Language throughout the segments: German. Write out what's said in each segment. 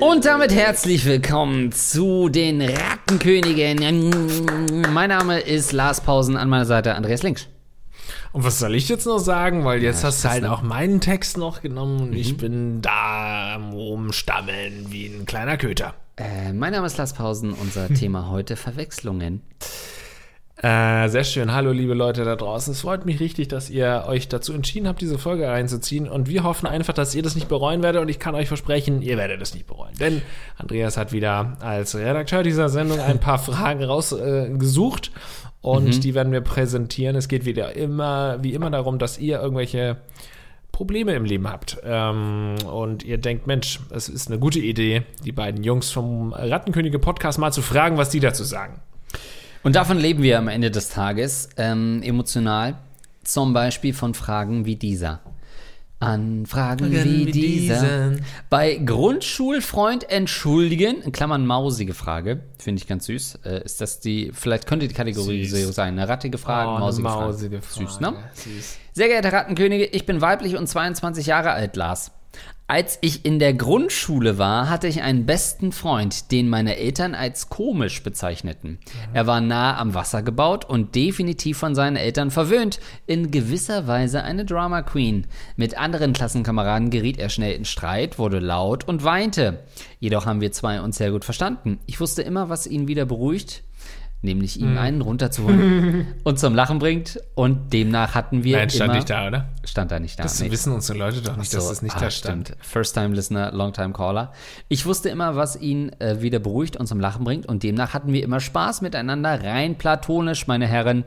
Und damit herzlich willkommen zu den Rattenkönigen. Mein Name ist Lars Pausen, an meiner Seite Andreas Links. Und was soll ich jetzt noch sagen? Weil jetzt Ja, hast du halt auch meinen Text noch genommen und Mhm. ich bin da am Rumstammeln wie ein kleiner Köter. Äh, mein Name ist Lars Pausen, unser Thema heute Verwechslungen. Äh, sehr schön. Hallo, liebe Leute da draußen. Es freut mich richtig, dass ihr euch dazu entschieden habt, diese Folge reinzuziehen. Und wir hoffen einfach, dass ihr das nicht bereuen werdet. Und ich kann euch versprechen, ihr werdet es nicht bereuen. Denn Andreas hat wieder als Redakteur dieser Sendung ein paar Fragen rausgesucht. Äh, und die werden wir präsentieren. Es geht wieder immer, wie immer darum, dass ihr irgendwelche Probleme im Leben habt ähm, und ihr denkt, Mensch, es ist eine gute Idee, die beiden Jungs vom Rattenkönige Podcast mal zu fragen, was die dazu sagen. Und davon leben wir am Ende des Tages ähm, emotional. Zum Beispiel von Fragen wie dieser. An Fragen wie, wie diesen. Bei Grundschulfreund entschuldigen, in Klammern mausige Frage, finde ich ganz süß. Äh, ist das die, vielleicht könnte die Kategorie Süß. so sein, eine rattige Frage, Oh, mausige, mausige Frage. Süß, Frage. ne? Süß. Sehr geehrte Rattenkönige, ich bin weiblich und 22 Jahre alt, Lars. Als ich in der Grundschule war, hatte ich einen besten Freund, den meine Eltern als komisch bezeichneten. Er war nah am Wasser gebaut und definitiv von seinen Eltern verwöhnt, in gewisser Weise eine Drama Queen. Mit anderen Klassenkameraden geriet er schnell in Streit, wurde laut und weinte. Jedoch haben wir zwei uns sehr gut verstanden. Ich wusste immer, was ihn wieder beruhigt, nämlich Hm. ihm einen runterzuholen und zum Lachen bringt. Und demnach hatten wir Nein, stand immer, nicht da, oder? Stand da nicht da. Das nee. wissen unsere Leute doch nicht, dass So, das nicht ah, da stand. Stimmt. First-Time-Listener, Long-Time-Caller. Ich wusste immer, was ihn äh, wieder beruhigt und zum Lachen bringt und demnach hatten wir immer Spaß miteinander, rein platonisch, meine Herren.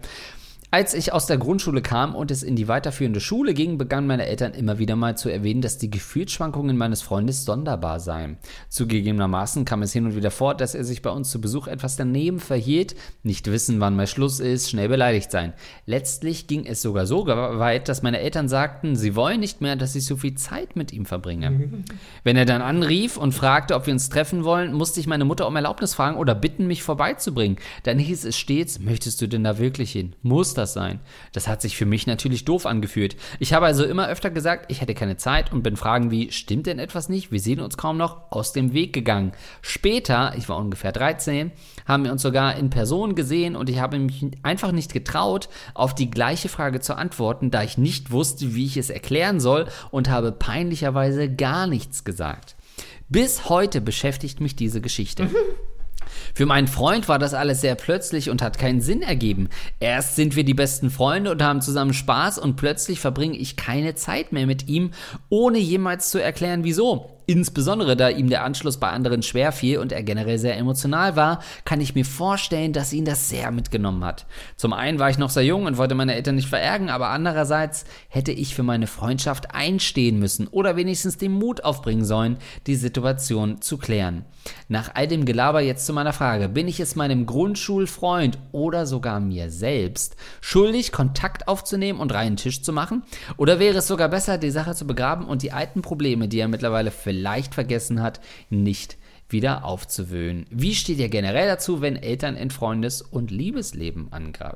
Als ich aus der Grundschule kam und es in die weiterführende Schule ging, begannen meine Eltern immer wieder mal zu erwähnen, dass die Gefühlsschwankungen meines Freundes sonderbar seien. Zugegebenermaßen kam es hin und wieder vor, dass er sich bei uns zu Besuch etwas daneben verhielt, nicht wissen, wann mal Schluss ist, schnell beleidigt sein. Letztlich ging es sogar so weit, dass meine Eltern sagten, sie wollen nicht mehr, dass ich so viel Zeit mit ihm verbringe. Wenn er dann anrief und fragte, ob wir uns treffen wollen, musste ich meine Mutter um Erlaubnis fragen oder bitten, mich vorbeizubringen. Dann hieß es stets, möchtest du denn da wirklich hin? Muss das sein? Das hat sich für mich natürlich doof angefühlt. Ich habe also immer öfter gesagt, ich hätte keine Zeit und bin Fragen wie, stimmt denn etwas nicht? Wir sehen uns kaum noch aus dem Weg gegangen. Später, ich war ungefähr 13, haben wir uns sogar in Person gesehen und ich habe mich einfach nicht getraut, auf die gleiche Frage zu antworten, da ich nicht wusste, wie ich es erklären soll und habe peinlicherweise gar nichts gesagt. Bis heute beschäftigt mich diese Geschichte. Für meinen Freund war das alles sehr plötzlich und hat keinen Sinn ergeben. Erst sind wir die besten Freunde und haben zusammen Spaß und plötzlich verbringe ich keine Zeit mehr mit ihm, ohne jemals zu erklären, wieso. Insbesondere da ihm der Anschluss bei anderen schwer fiel und er generell sehr emotional war, kann ich mir vorstellen, dass ihn das sehr mitgenommen hat. Zum einen war ich noch sehr jung und wollte meine Eltern nicht verärgern, aber andererseits hätte ich für meine Freundschaft einstehen müssen oder wenigstens den Mut aufbringen sollen, die Situation zu klären. Nach all dem Gelaber jetzt zu meiner Frage, bin ich es meinem Grundschulfreund oder sogar mir selbst schuldig, Kontakt aufzunehmen und reinen Tisch zu machen? Oder wäre es sogar besser, die Sache zu begraben und die alten Probleme, die er mittlerweile vielleicht vergessen hat, nicht wieder aufzuwühlen? Wie steht ihr generell dazu, wenn Eltern in Freundes- und Liebesleben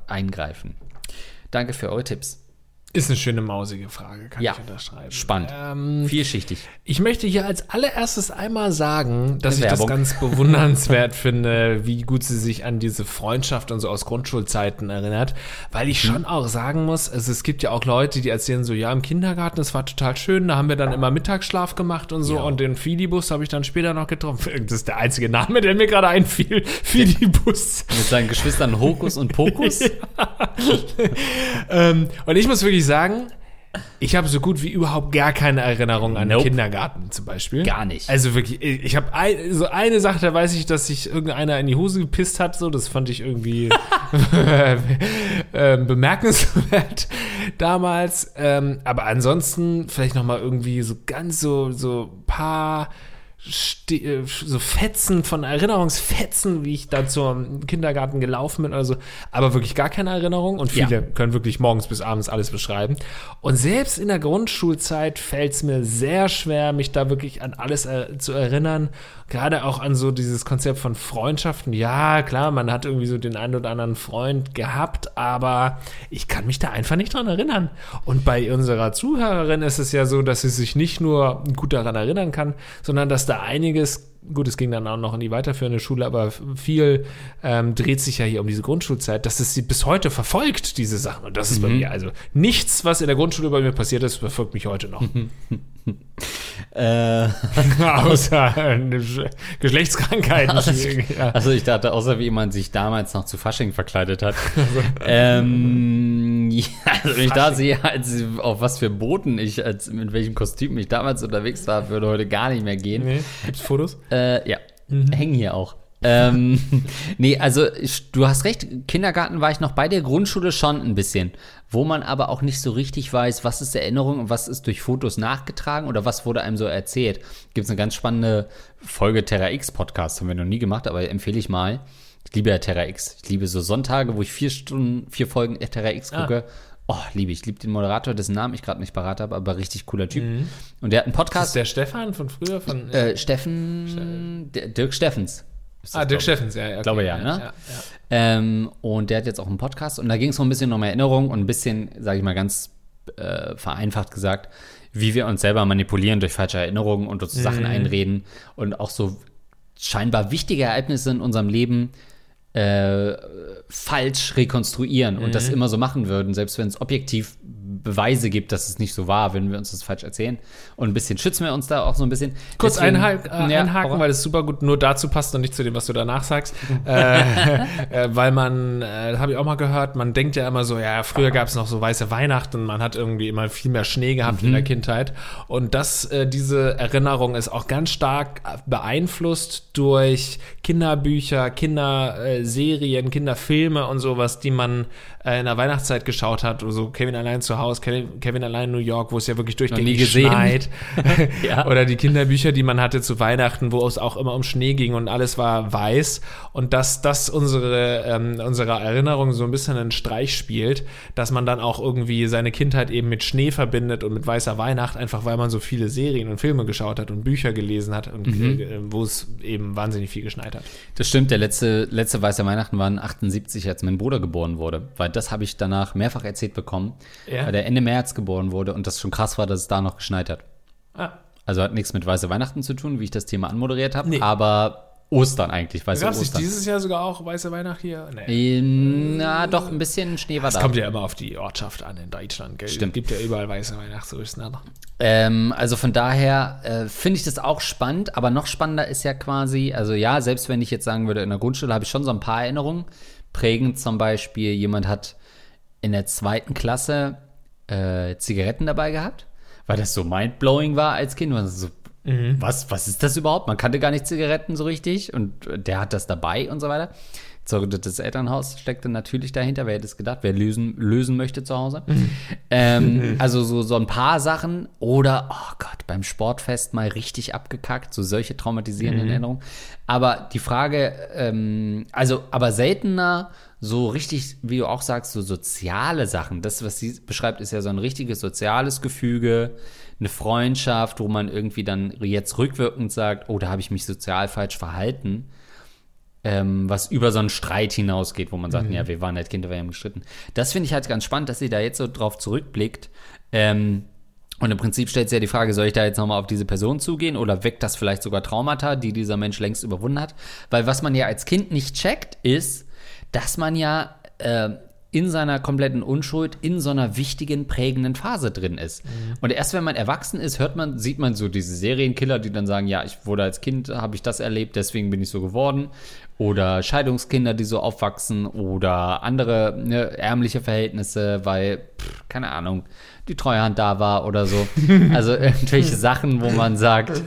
eingreifen? Danke für eure Tipps. Ist eine schöne mausige Frage, kann Ja, ich unterschreiben. spannend. Ähm, Vielschichtig. ich möchte hier als allererstes einmal sagen, dass ich das ganz bewundernswert finde, wie gut sie sich an diese Freundschaft und so aus Grundschulzeiten erinnert, weil ich Mhm. schon auch sagen muss, also es gibt ja auch Leute, die erzählen so, ja, im Kindergarten, das war total schön, da haben wir dann immer Mittagsschlaf gemacht und so Ja. und den Fidibus habe ich dann später noch getroffen. Das ist der einzige Name, der mir gerade einfiel. Fidibus. Mit seinen Geschwistern Hokus und Pokus? ähm, und ich muss wirklich sagen, ich habe so gut wie überhaupt gar keine Erinnerung an Nope. den Kindergarten zum Beispiel. Gar nicht. Also wirklich, ich habe ein, so eine Sache, da weiß ich, dass sich irgendeiner in die Hose gepisst hat. So, das fand ich irgendwie ähm, bemerkenswert damals. Ähm, aber ansonsten vielleicht noch mal irgendwie so ganz so so paar so Fetzen von Erinnerungsfetzen, wie ich da zum Kindergarten gelaufen bin oder so, aber wirklich gar keine Erinnerung und viele Ja. können wirklich morgens bis abends alles beschreiben. Und selbst in der Grundschulzeit fällt es mir sehr schwer, mich da wirklich an alles er zu erinnern. Gerade auch an so dieses Konzept von Freundschaften. Ja, klar, man hat irgendwie so den einen oder anderen Freund gehabt, aber ich kann mich da einfach nicht dran erinnern. Und bei unserer Zuhörerin ist es ja so, dass sie sich nicht nur gut daran erinnern kann, sondern dass da einiges gut, es ging dann auch noch in die weiterführende Schule, aber viel ähm, dreht sich ja hier um diese Grundschulzeit, dass es sie bis heute verfolgt, diese Sachen. Und das ist bei mir also nichts, was in der Grundschule bei mir passiert ist, verfolgt mich heute noch. Äh, Außer Geschlechtskrankheiten. ja. also ich dachte, außer wie man sich damals noch zu Fasching verkleidet hat. ähm, ja, also wenn ich da sehe, als, auf was für Booten ich, als, mit welchem Kostüm ich damals unterwegs war, würde heute gar nicht mehr gehen. Nee, gibt's Fotos? Äh, ja, hängen hier auch. Ähm, nee, also ich, du hast recht, Kindergarten war ich noch bei der Grundschule schon ein bisschen, wo man aber auch nicht so richtig weiß, was ist Erinnerung und was ist durch Fotos nachgetragen oder was wurde einem so erzählt. Gibt es eine ganz spannende Folge Terra X Podcast, haben wir noch nie gemacht, aber empfehle ich mal. Ich liebe ja Terra X. Ich liebe so Sonntage, wo ich vier Stunden, vier Folgen Terra X gucke. Oh, liebe ich. Liebe den Moderator, dessen Namen ich gerade nicht parat habe, aber richtig cooler Typ. Und der hat einen Das Podcast. ist der Stefan von früher? Von, Äh, Steffen, D- Dirk Steffens. Ah, Dirk. Steffens, ja. ja okay, glaube ja, ne? ja, ja. Ähm, und der hat jetzt auch einen Podcast und da ging es so ein bisschen um Erinnerung und ein bisschen, sage ich mal ganz äh, vereinfacht gesagt, wie wir uns selber manipulieren durch falsche Erinnerungen und uns Sachen einreden und auch so scheinbar wichtige Ereignisse in unserem Leben äh, falsch rekonstruieren und das immer so machen würden, selbst wenn es objektiv Beweise gibt, dass es nicht so war, wenn wir uns das falsch erzählen. Und ein bisschen schützen wir uns da auch so ein bisschen. Kurz Deswegen- einhaken, äh, Ja, einhaken weil das super gut nur dazu passt und nicht zu dem, was du danach sagst. äh, äh, weil man, äh, habe ich auch mal gehört, man denkt ja immer so, ja, früher gab es noch so weiße Weihnachten, man hat irgendwie immer viel mehr Schnee gehabt Mhm. in der Kindheit. Und das, äh, diese Erinnerung ist auch ganz stark beeinflusst durch Kinderbücher, Kinderserien, Kinderfilme und sowas, die man äh, in der Weihnachtszeit geschaut hat. So Kevin allein zu Hause, Kevin, Kevin allein in New York, wo es ja wirklich durchgängig schneit. Ja. Oder die Kinderbücher, die man hatte zu Weihnachten, wo es auch immer um Schnee ging und alles war weiß. Und dass das unsere, ähm, unserer Erinnerung so ein bisschen einen Streich spielt, dass man dann auch irgendwie seine Kindheit eben mit Schnee verbindet und mit weißer Weihnacht, einfach weil man so viele Serien und Filme geschaut hat und Bücher gelesen hat und äh, wo es eben wahnsinnig viel geschneit hat. Das stimmt, der letzte, letzte Weiße Weihnachten waren 78, als mein Bruder geboren wurde. Weil das habe ich danach mehrfach erzählt bekommen, Ja. weil der Ende März geboren wurde und das schon krass war, dass es da noch geschneit hat. Ah, Also hat nichts mit Weiße Weihnachten zu tun, wie ich das Thema anmoderiert habe, Nee. aber Ostern eigentlich, weiße gab es dieses Jahr sogar auch weiße Weihnacht hier? Nee. Ähm, Na, doch, ein bisschen Schnee war Es da. kommt ja immer auf die Ortschaft an in Deutschland. Gell? Stimmt. gibt ja überall weiße Weihnacht, so ist es nicht. Ähm, also von daher äh, finde ich das auch spannend, aber noch spannender ist ja quasi, also ja, selbst wenn ich jetzt sagen würde, in der Grundschule habe ich schon so ein paar Erinnerungen. Prägend zum Beispiel, jemand hat in der zweiten Klasse äh, Zigaretten dabei gehabt, weil das so mindblowing war als Kind. Man so, was, was ist das überhaupt? Man kannte gar nicht Zigaretten so richtig und der hat das dabei und so weiter. Das Elternhaus steckte natürlich dahinter. Wer hätte es gedacht? Wer lösen, lösen möchte zu Hause? ähm, also so, so ein paar Sachen. Oder, oh Gott, beim Sportfest mal richtig abgekackt. So solche traumatisierenden Erinnerungen. Aber die Frage, ähm, also, aber seltener so richtig, wie du auch sagst, so soziale Sachen. Das, was sie beschreibt, ist ja so ein richtiges soziales Gefüge, eine Freundschaft, wo man irgendwie dann jetzt rückwirkend sagt, oh, da habe ich mich sozial falsch verhalten ähm, was über so einen Streit hinausgeht, wo man sagt, ja, wir waren halt Kinder, wir haben gestritten. Das finde ich halt ganz spannend, dass sie da jetzt so drauf zurückblickt. Ähm, und im Prinzip stellt sie ja die Frage, soll ich da jetzt nochmal auf diese Person zugehen oder weckt das vielleicht sogar Traumata, die dieser Mensch längst überwunden hat? Weil was man ja als Kind nicht checkt, ist, dass man ja äh, in seiner kompletten Unschuld in so einer wichtigen, prägenden Phase drin ist. Und erst wenn man erwachsen ist, hört man, sieht man so diese Serienkiller, die dann sagen, ja, ich wurde als Kind, habe ich das erlebt, deswegen bin ich so geworden. Oder Scheidungskinder, die so aufwachsen oder andere ne, ärmliche Verhältnisse, weil, pff, keine Ahnung, die Treuhand da war oder so. Also irgendwelche Sachen, wo man sagt,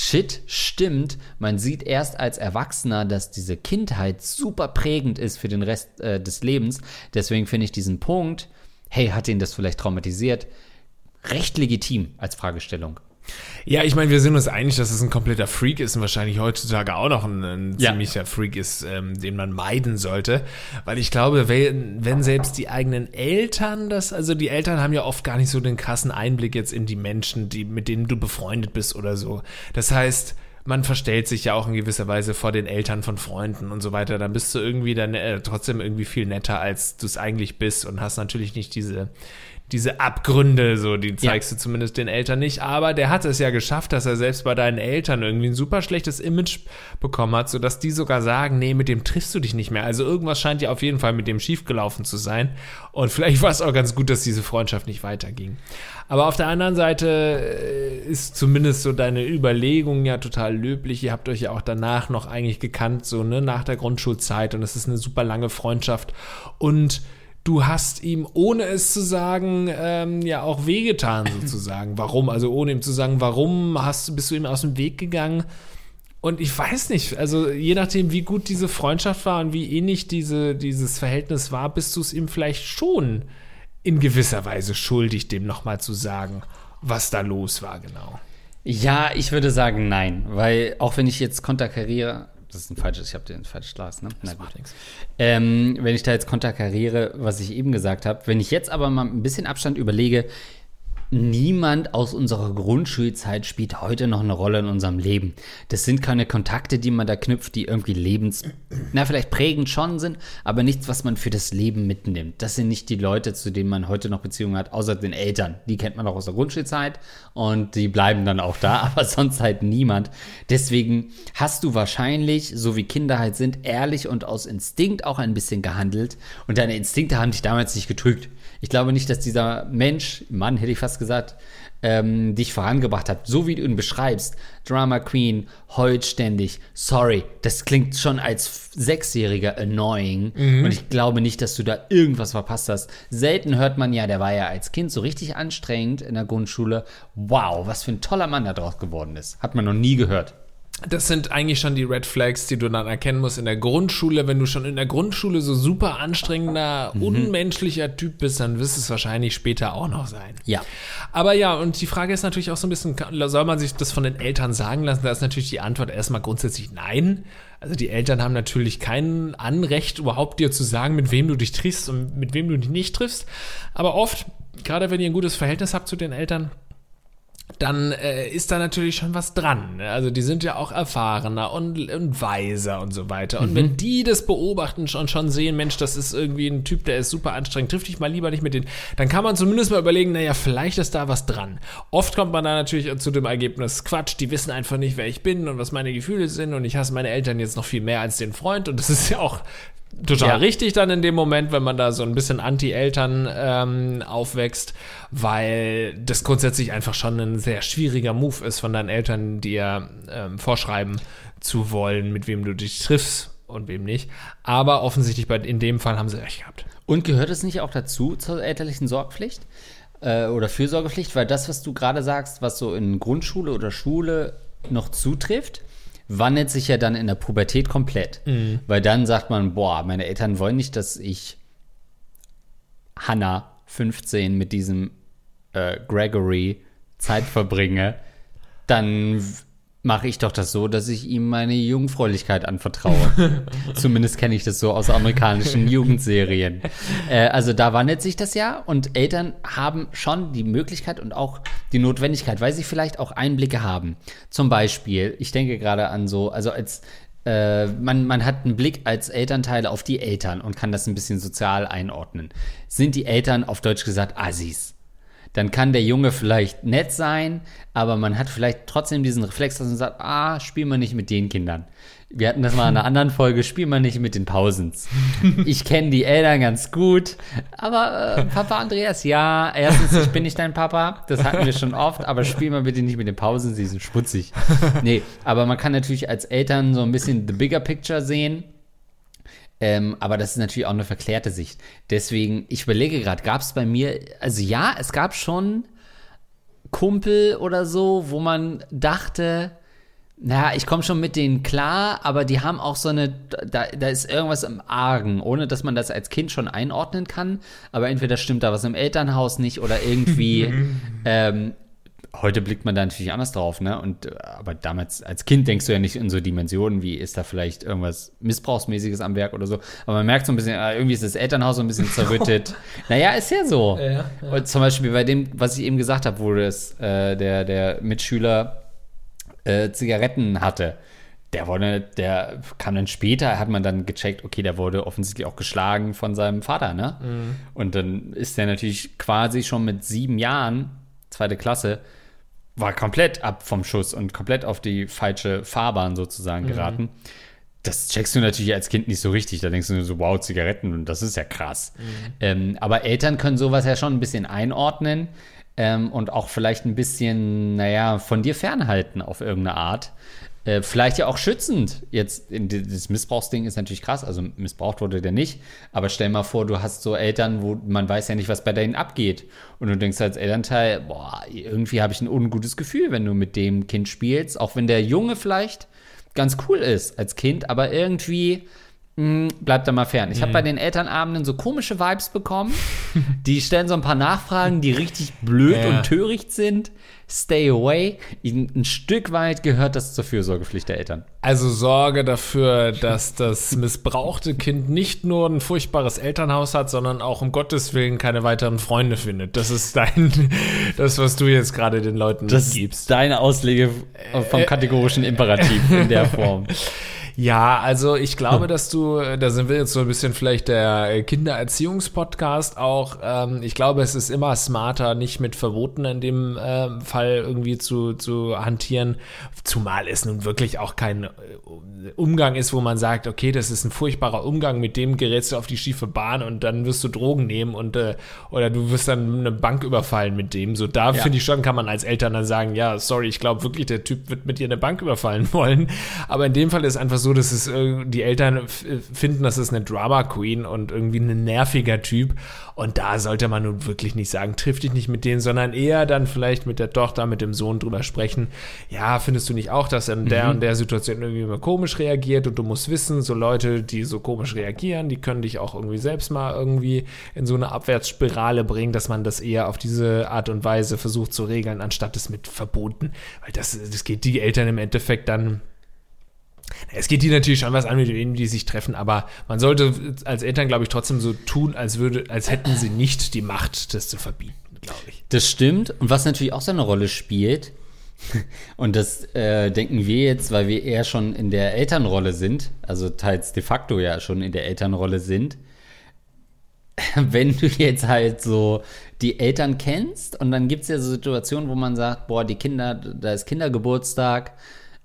Shit, stimmt. Man sieht erst als Erwachsener, dass diese Kindheit super prägend ist für den Rest äh, des Lebens. Deswegen finde ich diesen Punkt, hey, hat ihn das vielleicht traumatisiert, recht legitim als Fragestellung. Ja, ich meine, wir sind uns einig, dass es ein kompletter Freak ist und wahrscheinlich heutzutage auch noch ein, ein ja. ziemlicher Freak ist, ähm, den man meiden sollte. Weil ich glaube, wenn, wenn selbst die eigenen Eltern das, also die Eltern haben ja oft gar nicht so den krassen Einblick jetzt in die Menschen, die, mit denen du befreundet bist oder so. Das heißt, man verstellt sich ja auch in gewisser Weise vor den Eltern von Freunden und so weiter. Dann bist du irgendwie dann äh, trotzdem irgendwie viel netter, als du es eigentlich bist und hast natürlich nicht diese diese Abgründe, so, die zeigst ja. du zumindest den Eltern nicht. Aber der hat es ja geschafft, dass er selbst bei deinen Eltern irgendwie ein super schlechtes Image bekommen hat, sodass die sogar sagen, nee, mit dem triffst du dich nicht mehr. Also irgendwas scheint ja auf jeden Fall mit dem schiefgelaufen zu sein. Und vielleicht war es auch ganz gut, dass diese Freundschaft nicht weiterging. Aber auf der anderen Seite äh, ist zumindest so deine Überlegung ja total löblich. Ihr habt euch ja auch danach noch eigentlich gekannt, so, ne, nach der Grundschulzeit. Und es ist eine super lange Freundschaft. Und du hast ihm, ohne es zu sagen, ähm, ja auch wehgetan sozusagen. Warum? Also ohne ihm zu sagen, warum hast, bist du ihm aus dem Weg gegangen? Und ich weiß nicht, also je nachdem, wie gut diese Freundschaft war und wie ähnlich diese, dieses Verhältnis war, bist du es ihm vielleicht schon in gewisser Weise schuldig, dem nochmal zu sagen, was da los war, genau. Ja, ich würde sagen nein, weil auch wenn ich jetzt konterkariere, das ist ein falsches, ich habe den falsches Glas, ne? Das macht nichts. Ähm, wenn ich da jetzt konterkariere, was ich eben gesagt habe, wenn ich jetzt aber mal ein bisschen Abstand überlege, niemand aus unserer Grundschulzeit spielt heute noch eine Rolle in unserem Leben. Das sind keine Kontakte, die man da knüpft, die irgendwie lebens, na, vielleicht prägend schon sind, aber nichts, was man für das Leben mitnimmt. Das sind nicht die Leute, zu denen man heute noch Beziehungen hat, außer den Eltern. Die kennt man auch aus der Grundschulzeit und die bleiben dann auch da, aber sonst halt niemand. Deswegen hast du wahrscheinlich, so wie Kinder halt sind, ehrlich und aus Instinkt auch ein bisschen gehandelt und deine Instinkte haben dich damals nicht getrügt. Ich glaube nicht, dass dieser Mensch, Mann hätte ich fast gesagt, ähm, dich vorangebracht hat. So wie du ihn beschreibst, Drama Queen, heult ständig, sorry, das klingt schon als Sechsjähriger annoying. Mhm. Und ich glaube nicht, dass du da irgendwas verpasst hast. Selten hört man ja, der war ja als Kind so richtig anstrengend in der Grundschule. Wow, was für ein toller Mann da draus geworden ist. Hat man noch nie gehört das sind eigentlich schon die Red Flags, die du dann erkennen musst in der Grundschule. Wenn du schon in der Grundschule so super anstrengender, mhm. unmenschlicher Typ bist, dann wirst es wahrscheinlich später auch noch sein. Ja. Aber ja, und die Frage ist natürlich auch so ein bisschen, soll man sich das von den Eltern sagen lassen? Da ist natürlich die Antwort erstmal grundsätzlich nein. Also die Eltern haben natürlich kein Anrecht, überhaupt dir zu sagen, mit wem du dich triffst und mit wem du dich nicht triffst. Aber oft, gerade wenn ihr ein gutes Verhältnis habt zu den Eltern, dann äh, ist da natürlich schon was dran. Ne? Also die sind ja auch erfahrener und, und weiser und so weiter. Und mhm. wenn die das beobachten und schon sehen, Mensch, das ist irgendwie ein Typ, der ist super anstrengend, triff dich mal lieber nicht mit denen, dann kann man zumindest mal überlegen, naja, vielleicht ist da was dran. Oft kommt man da natürlich zu dem Ergebnis, Quatsch, die wissen einfach nicht, wer ich bin und was meine Gefühle sind und ich hasse meine Eltern jetzt noch viel mehr als den Freund und das ist ja auch total ja. richtig dann in dem Moment, wenn man da so ein bisschen Anti-Eltern ähm, aufwächst, weil das grundsätzlich einfach schon ein sehr schwieriger Move ist von deinen Eltern, dir ähm, vorschreiben zu wollen, mit wem du dich triffst und wem nicht. Aber offensichtlich bei, in dem Fall haben sie recht gehabt. Und gehört es nicht auch dazu zur elterlichen Sorgpflicht? Äh, oder Fürsorgepflicht? Weil das, was du gerade sagst, was so in Grundschule oder Schule noch zutrifft, wandelt sich ja dann in der Pubertät komplett. Mhm. Weil dann sagt man, boah, meine Eltern wollen nicht, dass ich Hannah 15 mit diesem äh, Gregory Zeit verbringe. Dann mache ich doch das so, dass ich ihm meine Jungfräulichkeit anvertraue. Zumindest kenne ich das so aus amerikanischen Jugendserien. Äh, also da wandelt sich das ja und Eltern haben schon die Möglichkeit und auch die Notwendigkeit, weil sie vielleicht auch Einblicke haben. Zum Beispiel, ich denke gerade an so, also als äh, man, man hat einen Blick als Elternteil auf die Eltern und kann das ein bisschen sozial einordnen. Sind die Eltern auf Deutsch gesagt Assis? Dann kann der Junge vielleicht nett sein, aber man hat vielleicht trotzdem diesen Reflex, dass man sagt, ah, spiel mal nicht mit den Kindern. Wir hatten das mal in einer anderen Folge, spiel mal nicht mit den Pausens. Ich kenne die Eltern ganz gut, aber äh, Papa Andreas, ja, erstens, ich bin nicht dein Papa, das hatten wir schon oft, aber spiel mal bitte nicht mit den Pausen, sie sind schmutzig. Nee, aber man kann natürlich als Eltern so ein bisschen the bigger picture sehen ähm, aber das ist natürlich auch eine verklärte Sicht. Deswegen, ich überlege gerade, gab es bei mir, also ja, es gab schon Kumpel oder so, wo man dachte, naja, ich komme schon mit denen klar, aber die haben auch so eine, da, da ist irgendwas im Argen, ohne dass man das als Kind schon einordnen kann. Aber entweder stimmt da was im Elternhaus nicht oder irgendwie ähm, heute blickt man da natürlich anders drauf, ne? Und äh, aber damals als Kind denkst du ja nicht in so Dimensionen, wie ist da vielleicht irgendwas Missbrauchsmäßiges am Werk oder so. Aber man merkt so ein bisschen, ah, irgendwie ist das Elternhaus so ein bisschen zerrüttet. naja, ist ja so. Ja, ja. Und zum Beispiel bei dem, was ich eben gesagt habe, wo das, äh, der, der Mitschüler äh, Zigaretten hatte. Der wurde, der kam dann später, hat man dann gecheckt, okay, der wurde offensichtlich auch geschlagen von seinem Vater, ne? Und dann ist der natürlich quasi schon mit sieben Jahren, zweite Klasse, war komplett ab vom Schuss und komplett auf die falsche Fahrbahn sozusagen geraten. Das checkst du natürlich als Kind nicht so richtig. Da denkst du nur so, wow, Zigaretten, und das ist ja krass. Ähm, aber Eltern können sowas ja schon ein bisschen einordnen ähm, und auch vielleicht ein bisschen, naja, von dir fernhalten auf irgendeine Art. Äh, vielleicht ja auch schützend. Jetzt, das Missbrauchsding ist natürlich krass, also missbraucht wurde der nicht. Aber stell mal vor, du hast so Eltern, wo man weiß ja nicht, was bei denen abgeht. Und du denkst als Elternteil, boah, irgendwie habe ich ein ungutes Gefühl, wenn du mit dem Kind spielst, auch wenn der Junge vielleicht ganz cool ist als Kind, aber irgendwie mh, bleibt da mal fern. Ich habe bei den Elternabenden so komische Vibes bekommen. die stellen so ein paar Nachfragen, die richtig blöd Ja. und töricht sind. Stay away. Ein Stück weit gehört das zur Fürsorgepflicht der Eltern. Also sorge dafür, dass das missbrauchte Kind nicht nur ein furchtbares Elternhaus hat, sondern auch um Gottes Willen keine weiteren Freunde findet. Das ist dein, das, was du jetzt gerade den Leuten Das gibst. deine Auslege vom kategorischen Imperativ in der Form. Ja, also ich glaube, dass du, da sind wir jetzt so ein bisschen vielleicht der Kindererziehungspodcast auch. Ähm, ich glaube, es ist immer smarter, nicht mit Verboten in dem ähm, Fall irgendwie zu, zu hantieren, zumal es nun wirklich auch kein äh, Umgang ist, wo man sagt, okay, das ist ein furchtbarer Umgang, mit dem gerätst du auf die schiefe Bahn und dann wirst du Drogen nehmen und äh, oder du wirst dann eine Bank überfallen mit dem. So da Ja. finde ich schon, kann man als Eltern dann sagen, ja, sorry, ich glaube wirklich, der Typ wird mit dir eine Bank überfallen wollen. Aber in dem Fall ist einfach so, dass es äh, die Eltern f- finden, das ist eine Drama Queen und irgendwie ein nerviger Typ. Und da sollte man nun wirklich nicht sagen, triff dich nicht mit denen, sondern eher dann vielleicht mit der Tochter, mit dem Sohn drüber sprechen. Ja, findest du nicht auch, dass er in der und der Situation irgendwie immer komisch reagiert und du musst wissen, so Leute, die so komisch reagieren, die können dich auch irgendwie selbst mal irgendwie in so eine Abwärtsspirale bringen, dass man das eher auf diese Art und Weise versucht zu regeln, anstatt es mit Verboten. Weil das, das geht die Eltern im Endeffekt dann es geht die natürlich schon was an, mit wem die sich treffen, aber man sollte als Eltern, glaube ich, trotzdem so tun, als würde, als hätten sie nicht die Macht, das zu verbieten, glaube ich. Das stimmt. Und was natürlich auch so eine Rolle spielt, und das äh, denken wir jetzt, weil wir eher schon in der Elternrolle sind, also teils de facto ja schon in der Elternrolle sind, wenn du jetzt halt so die Eltern kennst und dann gibt es ja so Situationen, wo man sagt, boah, die Kinder, da ist Kindergeburtstag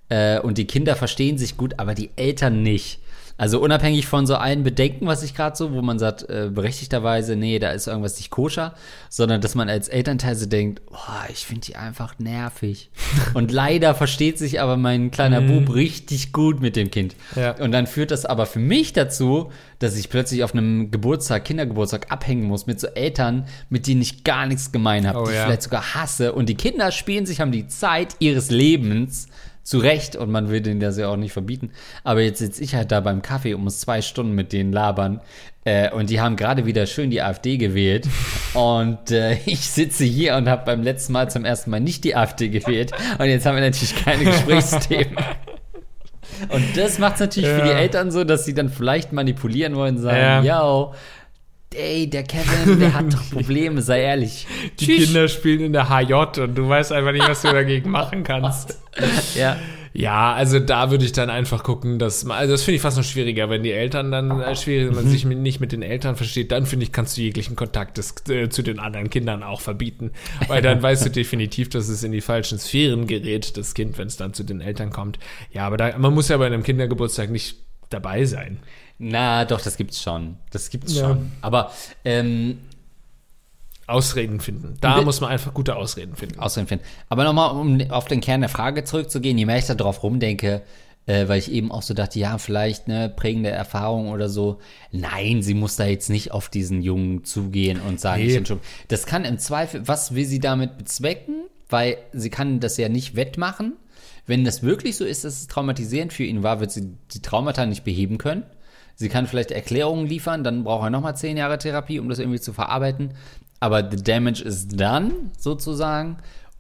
äh, und die Kinder verstehen sich gut, aber die Eltern nicht. Also unabhängig von so allen Bedenken, was ich gerade so, wo man sagt, äh, berechtigterweise, nee, da ist irgendwas nicht koscher, sondern dass man als Elternteil so denkt, boah, ich finde die einfach nervig. und leider versteht sich aber mein kleiner Bub richtig gut mit dem Kind. Ja. Und dann führt das aber für mich dazu, dass ich plötzlich auf einem Geburtstag, Kindergeburtstag abhängen muss mit so Eltern, mit denen ich gar nichts gemein habe, Oh die ich ja. vielleicht sogar hasse. Und die Kinder spielen sich, haben die Zeit ihres Lebens zu Recht und man will denen das ja auch nicht verbieten. Aber jetzt sitze ich halt da beim Kaffee und muss zwei Stunden mit denen labern. Äh, und die haben gerade wieder schön die AfD gewählt. und äh, ich sitze hier und habe beim letzten Mal zum ersten Mal nicht die AfD gewählt. Und jetzt haben wir natürlich keine Gesprächsthemen. Und das macht es natürlich für die Ja. Eltern so, dass sie dann vielleicht manipulieren wollen, sagen, Ja. Ey, der Kevin, der hat doch Probleme, sei ehrlich. Die Tschüss. Kinder spielen in der HJ und du weißt einfach nicht, was du dagegen machen kannst. Ja. Ja, also da würde ich dann einfach gucken, dass man, also das finde ich fast noch schwieriger, wenn die Eltern dann äh, schwierig, wenn man sich mit, nicht mit den Eltern versteht, dann finde ich, kannst du jeglichen Kontakt des, äh, zu den anderen Kindern auch verbieten, weil dann weißt du definitiv, dass es in die falschen Sphären gerät, das Kind, wenn es dann zu den Eltern kommt. Ja, aber da, man muss ja bei einem Kindergeburtstag nicht dabei sein. Na, doch, das gibt's schon. Das gibt's Ja. schon. Aber ähm, Ausreden finden. Da muss man einfach gute Ausreden finden. Ausreden finden. Aber nochmal, um auf den Kern der Frage zurückzugehen, je mehr ich da drauf rumdenke, äh, weil ich eben auch so dachte, ja, vielleicht eine prägende Erfahrung oder so. Nein, sie muss da jetzt nicht auf diesen Jungen zugehen und sagen, Nee. ich bin schon. Das kann im Zweifel, was will sie damit bezwecken? Weil sie kann das ja nicht wettmachen. Wenn das wirklich so ist, dass es traumatisierend für ihn war, wird sie die Traumata nicht beheben können. Sie kann vielleicht Erklärungen liefern, dann braucht er nochmal zehn Jahre Therapie, um das irgendwie zu verarbeiten. Aber the damage is done, sozusagen.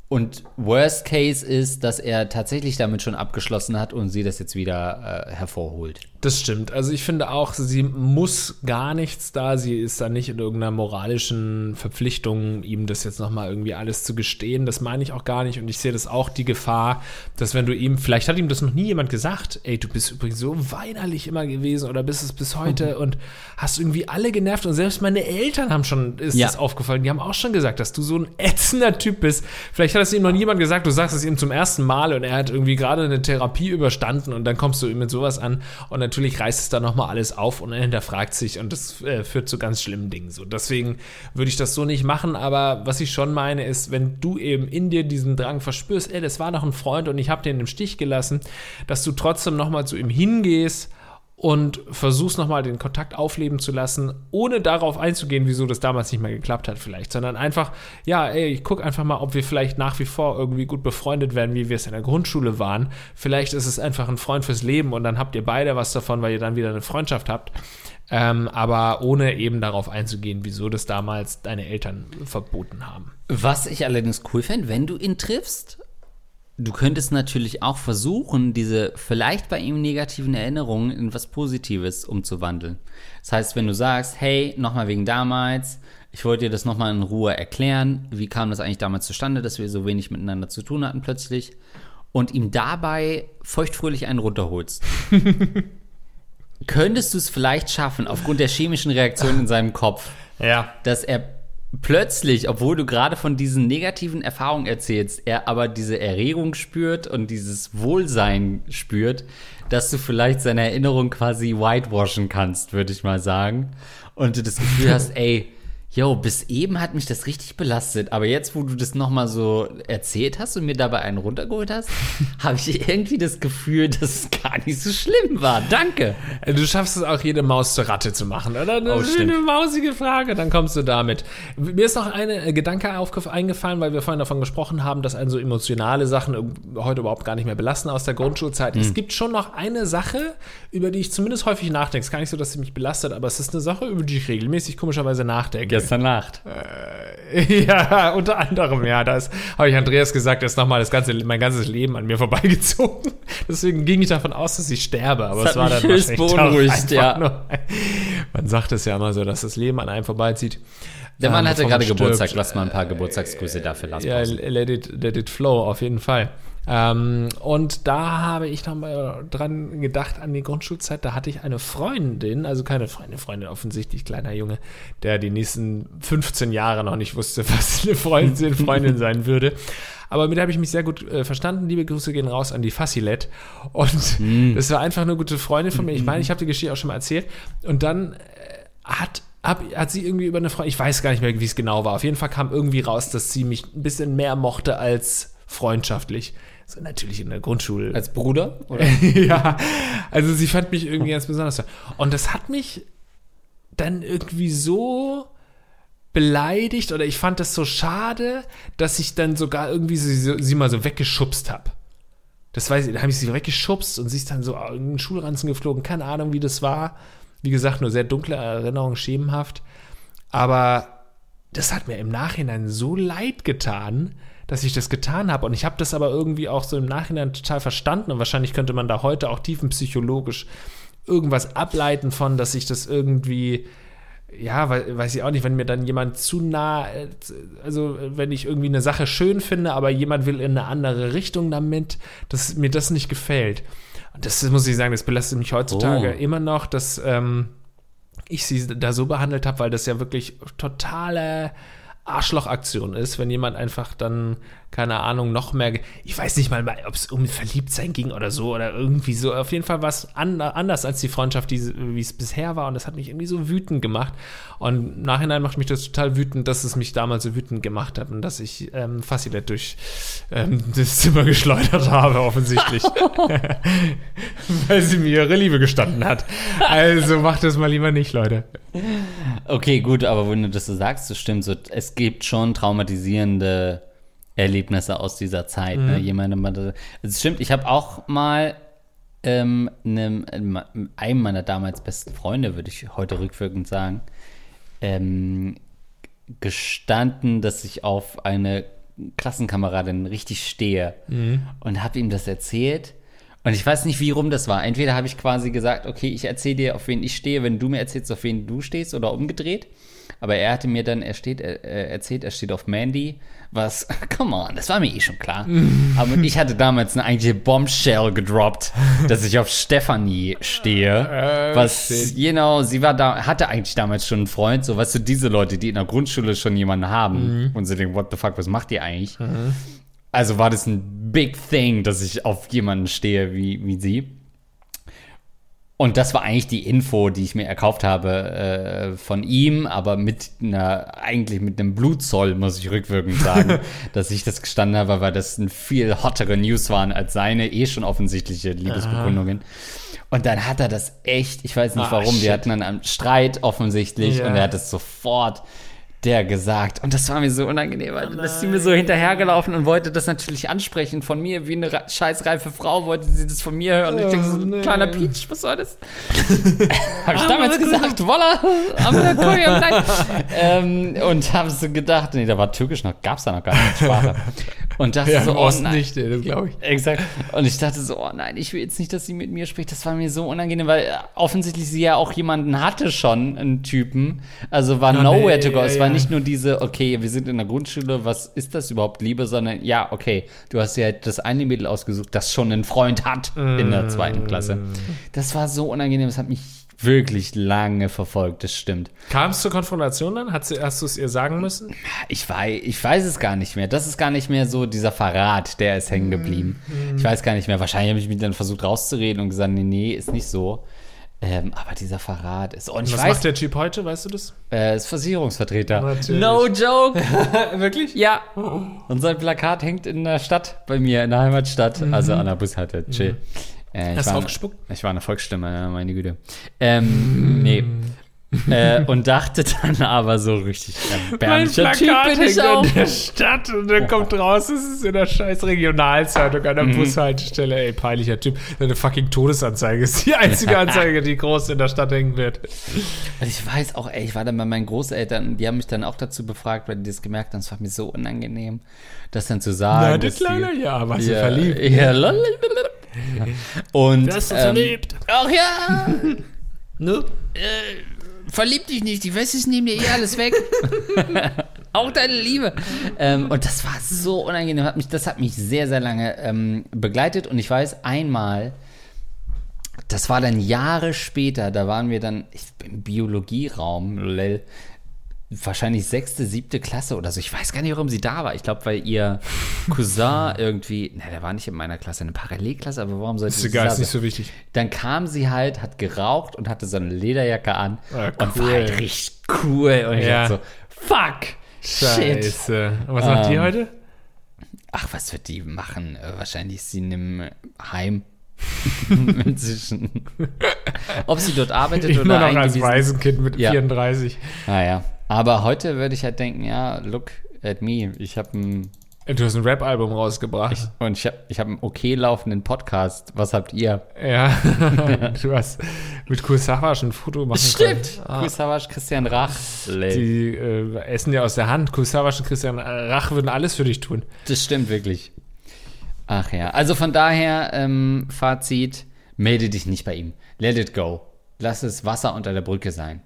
Und Worst Case ist, dass er tatsächlich damit schon abgeschlossen hat und sie das jetzt wieder äh, hervorholt. Das stimmt. Also ich finde auch, sie muss gar nichts da. Sie ist da nicht in irgendeiner moralischen Verpflichtung, ihm das jetzt nochmal irgendwie alles zu gestehen. Das meine ich auch gar nicht. Und ich sehe das auch die Gefahr, dass wenn du ihm, vielleicht hat ihm das noch nie jemand gesagt, ey, du bist übrigens so weinerlich immer gewesen oder bist es bis heute und hast irgendwie alle genervt. Und selbst meine Eltern haben schon, ist Ja. das aufgefallen, die haben auch schon gesagt, dass du so ein ätzender Typ bist. Vielleicht hat es ihm noch niemand gesagt, du sagst es ihm zum ersten Mal und er hat irgendwie gerade eine Therapie überstanden und dann kommst du ihm mit sowas an und natürlich reißt es dann nochmal alles auf und er hinterfragt sich und das äh, führt zu ganz schlimmen Dingen. So, deswegen würde ich das so nicht machen, aber was ich schon meine ist, wenn du eben in dir diesen Drang verspürst, ey, das war doch ein Freund und ich habe den im Stich gelassen, dass du trotzdem nochmal zu ihm hingehst und versuchst nochmal den Kontakt aufleben zu lassen, ohne darauf einzugehen, wieso das damals nicht mehr geklappt hat vielleicht, sondern einfach, ja, ey, ich guck einfach mal, ob wir vielleicht nach wie vor irgendwie gut befreundet werden, wie wir es in der Grundschule waren. Vielleicht ist es einfach ein Freund fürs Leben und dann habt ihr beide was davon, weil ihr dann wieder eine Freundschaft habt. Ähm, aber ohne eben darauf einzugehen, wieso das damals deine Eltern verboten haben. Was ich allerdings cool fände, wenn du ihn triffst, du könntest natürlich auch versuchen, diese vielleicht bei ihm negativen Erinnerungen in was Positives umzuwandeln. Das heißt, wenn du sagst, hey, nochmal wegen damals, ich wollte dir das nochmal in Ruhe erklären, wie kam das eigentlich damals zustande, dass wir so wenig miteinander zu tun hatten plötzlich, und ihm dabei feuchtfröhlich einen runterholst. Könntest du es vielleicht schaffen, aufgrund der chemischen Reaktion in seinem Kopf, Ja. dass er plötzlich, obwohl du gerade von diesen negativen Erfahrungen erzählst, er aber diese Erregung spürt und dieses Wohlsein spürt, dass du vielleicht seine Erinnerung quasi whitewashen kannst, würde ich mal sagen. Und du das Gefühl hast, ey, yo, bis eben hat mich das richtig belastet, aber jetzt, wo du das nochmal so erzählt hast und mir dabei einen runtergeholt hast, habe ich irgendwie das Gefühl, dass es gar nicht so schlimm war. Danke. Du schaffst es auch, jede Maus zur Ratte zu machen, oder? Das Oh, ist stimmt. eine mausige Frage, dann kommst du damit. Mir ist noch eine äh, Gedanke eingefallen, weil wir vorhin davon gesprochen haben, dass einen so emotionale Sachen heute überhaupt gar nicht mehr belasten aus der Grundschulzeit. Hm. Es gibt schon noch eine Sache, über die ich zumindest häufig nachdenke. Es ist gar nicht so, dass sie mich belastet, aber es ist eine Sache, über die ich regelmäßig komischerweise nachdenke. Gestern Nacht. Ja, unter anderem, ja. Das habe ich Andreas gesagt, er ist nochmal das ganze, mein ganzes Leben an mir vorbeigezogen. Deswegen ging ich davon aus, dass ich sterbe. Aber Das es war dann wahrscheinlich doch beunruhigt, ja. Nur, man sagt es ja immer so, dass das Leben an einem vorbeizieht. Der Mann Ähm, hatte gerade Geburtstag. Lass mal ein paar Geburtstagsgrüße dafür. Lass Ja, let it, let it flow, auf jeden Fall. Ähm, und da habe ich noch mal dran gedacht an die Grundschulzeit. Da hatte ich eine Freundin, also keine Freundin, Freundin offensichtlich, kleiner Junge, der die nächsten 15 Jahre noch nicht wusste, was eine Freundin, Freundin sein würde. Aber mit der habe ich mich sehr gut äh, verstanden. Liebe Grüße gehen raus an die Fassilet. Und das war einfach eine gute Freundin von mir. Ich meine, ich habe die Geschichte auch schon mal erzählt. Und dann äh, hat hab, hat sie irgendwie über eine Frau, ich weiß gar nicht mehr, wie es genau war. Auf jeden Fall kam irgendwie raus, dass sie mich ein bisschen mehr mochte als freundschaftlich. So natürlich in der Grundschule. Als Bruder? Ja, also sie fand mich irgendwie ganz besonders. Und das hat mich dann irgendwie so beleidigt oder ich fand das so schade, dass ich dann sogar irgendwie sie, sie mal so weggeschubst habe. Das weiß ich, da habe ich sie weggeschubst und sie ist dann so in den Schulranzen geflogen. Keine Ahnung, wie das war. Wie gesagt, nur sehr dunkle Erinnerungen, schemenhaft. Aber das hat mir im Nachhinein so leid getan, dass ich das getan habe. Und ich habe das aber irgendwie auch so im Nachhinein total verstanden. Und wahrscheinlich könnte man da heute auch tiefenpsychologisch irgendwas ableiten von, dass ich das irgendwie, ja, wei- weiß ich auch nicht, wenn mir dann jemand zu nah, also wenn ich irgendwie eine Sache schön finde, aber jemand will in eine andere Richtung damit, dass mir das nicht gefällt. Und das muss ich sagen, das belastet mich heutzutage Oh. immer noch, dass ähm, ich sie da so behandelt habe, weil das ja wirklich totale Arschlochaktion ist, wenn jemand einfach dann, keine Ahnung, noch mehr, ich weiß nicht mal, ob es um Verliebtsein ging oder so oder irgendwie so, auf jeden Fall was an, anders als die Freundschaft, wie es bisher war und das hat mich irgendwie so wütend gemacht und im Nachhinein macht mich das total wütend, dass es mich damals so wütend gemacht hat und dass ich ähm, Fassilet durch ähm, das Zimmer geschleudert habe, offensichtlich. weil sie mir ihre Liebe gestanden hat. Also macht das mal lieber nicht, Leute. Okay, gut, aber wenn du das so sagst, das stimmt so. Es gibt schon traumatisierende Erlebnisse aus dieser Zeit. Ne? Jemandem, mal- es stimmt, ich habe auch mal ähm, einem, einem meiner damals besten Freunde, würde ich heute rückwirkend sagen, ähm, gestanden, dass ich auf eine Klassenkameradin richtig stehe. Und habe ihm das erzählt. Und ich weiß nicht, wie rum das war. Entweder habe ich quasi gesagt, okay, ich erzähle dir, auf wen ich stehe, wenn du mir erzählst, auf wen du stehst, oder umgedreht. Aber er hatte mir dann, er steht, er, er erzählt, er steht auf Mandy, was, come on, das war mir eh schon klar. Aber ich hatte damals eine eigentliche Bombshell gedroppt, dass ich auf Stephanie stehe. Äh, was, genau, sie war da, hatte eigentlich damals schon einen Freund, so, weißt du, diese Leute, die in der Grundschule schon jemanden haben und sie denken, what the fuck, was macht ihr eigentlich? Also war das ein big thing, dass ich auf jemanden stehe wie, wie sie. Und das war eigentlich die Info, die ich mir erkauft habe äh, von ihm, aber mit einer, eigentlich mit einem Blutzoll, muss ich rückwirkend sagen, dass ich das gestanden habe, weil das ein viel hottere News waren als seine eh schon offensichtliche Liebesbekundungen. Und dann hat er das echt, ich weiß nicht Ah, warum, shit. wir hatten dann einen Streit offensichtlich Ja. und er hat es sofort der gesagt. Und das war mir so unangenehm, weil ist sie mir so hinterhergelaufen und wollte das natürlich ansprechen von mir, wie eine re- scheißreife Frau wollte sie das von mir hören. Und ich denke so, Oh, nee. kleiner Peach, was soll das? habe ich damals gesagt, voila, am nein. ähm, und habe so gedacht, nee, da war Türkisch noch, gab's da noch gar nicht, Sprache. Und dachte Ja, so, oh nein. nicht, das glaube ich. Exakt. Und ich dachte so, oh nein, ich will jetzt nicht, dass sie mit mir spricht. Das war mir so unangenehm, weil äh, offensichtlich sie ja auch jemanden hatte schon, einen Typen. Also war Ah, nowhere nee, to go. ja, es war ja. nicht nur diese, okay, wir sind in der Grundschule, was ist das überhaupt, Liebe, sondern ja, okay, du hast ja das eine Mädel ausgesucht, das schon einen Freund hat in der zweiten Klasse. Das war so unangenehm, das hat mich wirklich lange verfolgt, das stimmt. Kam es zur Konfrontation dann? Hat sie, hast du es ihr sagen müssen? Ich weiß, ich weiß es gar nicht mehr. Das ist gar nicht mehr so dieser Verrat, der ist hängen geblieben. Ich weiß gar nicht mehr. Wahrscheinlich habe ich mich dann versucht rauszureden und gesagt, nee, nee, ist nicht so. Ähm, aber dieser Verrat ist. Und ich Was weiß, macht der Typ heute, weißt du das? äh, ist Versicherungsvertreter. Natürlich. No joke. Wirklich? ja. Und sein Plakat hängt in der Stadt bei mir, in der Heimatstadt. Also an der Bushalte. Chill. Äh, ich Hast du aufgespuckt? Ich war eine Volksstimme, meine Güte. Ähm, nee. äh, und dachte dann aber so richtig erbärmlicher Typ bin ich auch. in der Stadt und dann kommt raus, es ist in der scheiß Regionalzeitung an der Mhm. Bushaltestelle. Ey, peinlicher Typ. Seine fucking Todesanzeige ist die einzige Anzeige, die groß in der Stadt hängen wird. Und ich weiß auch, ey, ich war dann bei meinen Großeltern die haben mich dann auch dazu befragt, weil die das gemerkt haben. Es war mir so unangenehm, das dann zu sagen. Na, das kleine die- Ja, warst du ja, verliebt. Ja, lalalala. Und. Du hast du ähm, verliebt. Ach ja, Ne? verlieb dich nicht, die Wessis nehmen dir eh alles weg. auch deine Liebe. Ähm, und das war so unangenehm. Hat mich, das hat mich sehr, sehr lange ähm, begleitet. Und ich weiß, einmal, das war dann Jahre später, da waren wir dann ich, im Biologieraum, lol, wahrscheinlich sechste, siebte Klasse oder so. Ich weiß gar nicht, warum sie da war. Ich glaube, weil ihr Cousin irgendwie, ne, der war nicht in meiner Klasse, eine Parallelklasse, aber warum sollte Ist egal, ist nicht so wichtig. Dann kam sie halt, hat geraucht und hatte so eine Lederjacke an Ah, und war cool. halt richtig cool. Und ich Ja. dachte so, fuck, shit. Scheiße. Und was macht die Ähm, heute? Ach, was wird die machen? Äh, wahrscheinlich ist sie in einem Heim. Inzwischen. Ob sie dort arbeitet Immer oder noch als Waisenkind mit Ja. 34. Naja. Aber heute würde ich halt denken, ja, look at me. Ich habe ein Du hast ein Rap-Album rausgebracht. und ich habe ich hab einen okay laufenden Podcast. Was habt ihr? ja. du hast mit Kusawasch ein Foto machen können. Ah. Savage, Christian Rach. Die äh, essen dir aus der Hand. Kusawasch und Christian Rach würden alles für dich tun. Das stimmt wirklich. Ach ja. Also von daher, ähm, Fazit, melde dich nicht bei ihm. Let it go. Lass es Wasser unter der Brücke sein.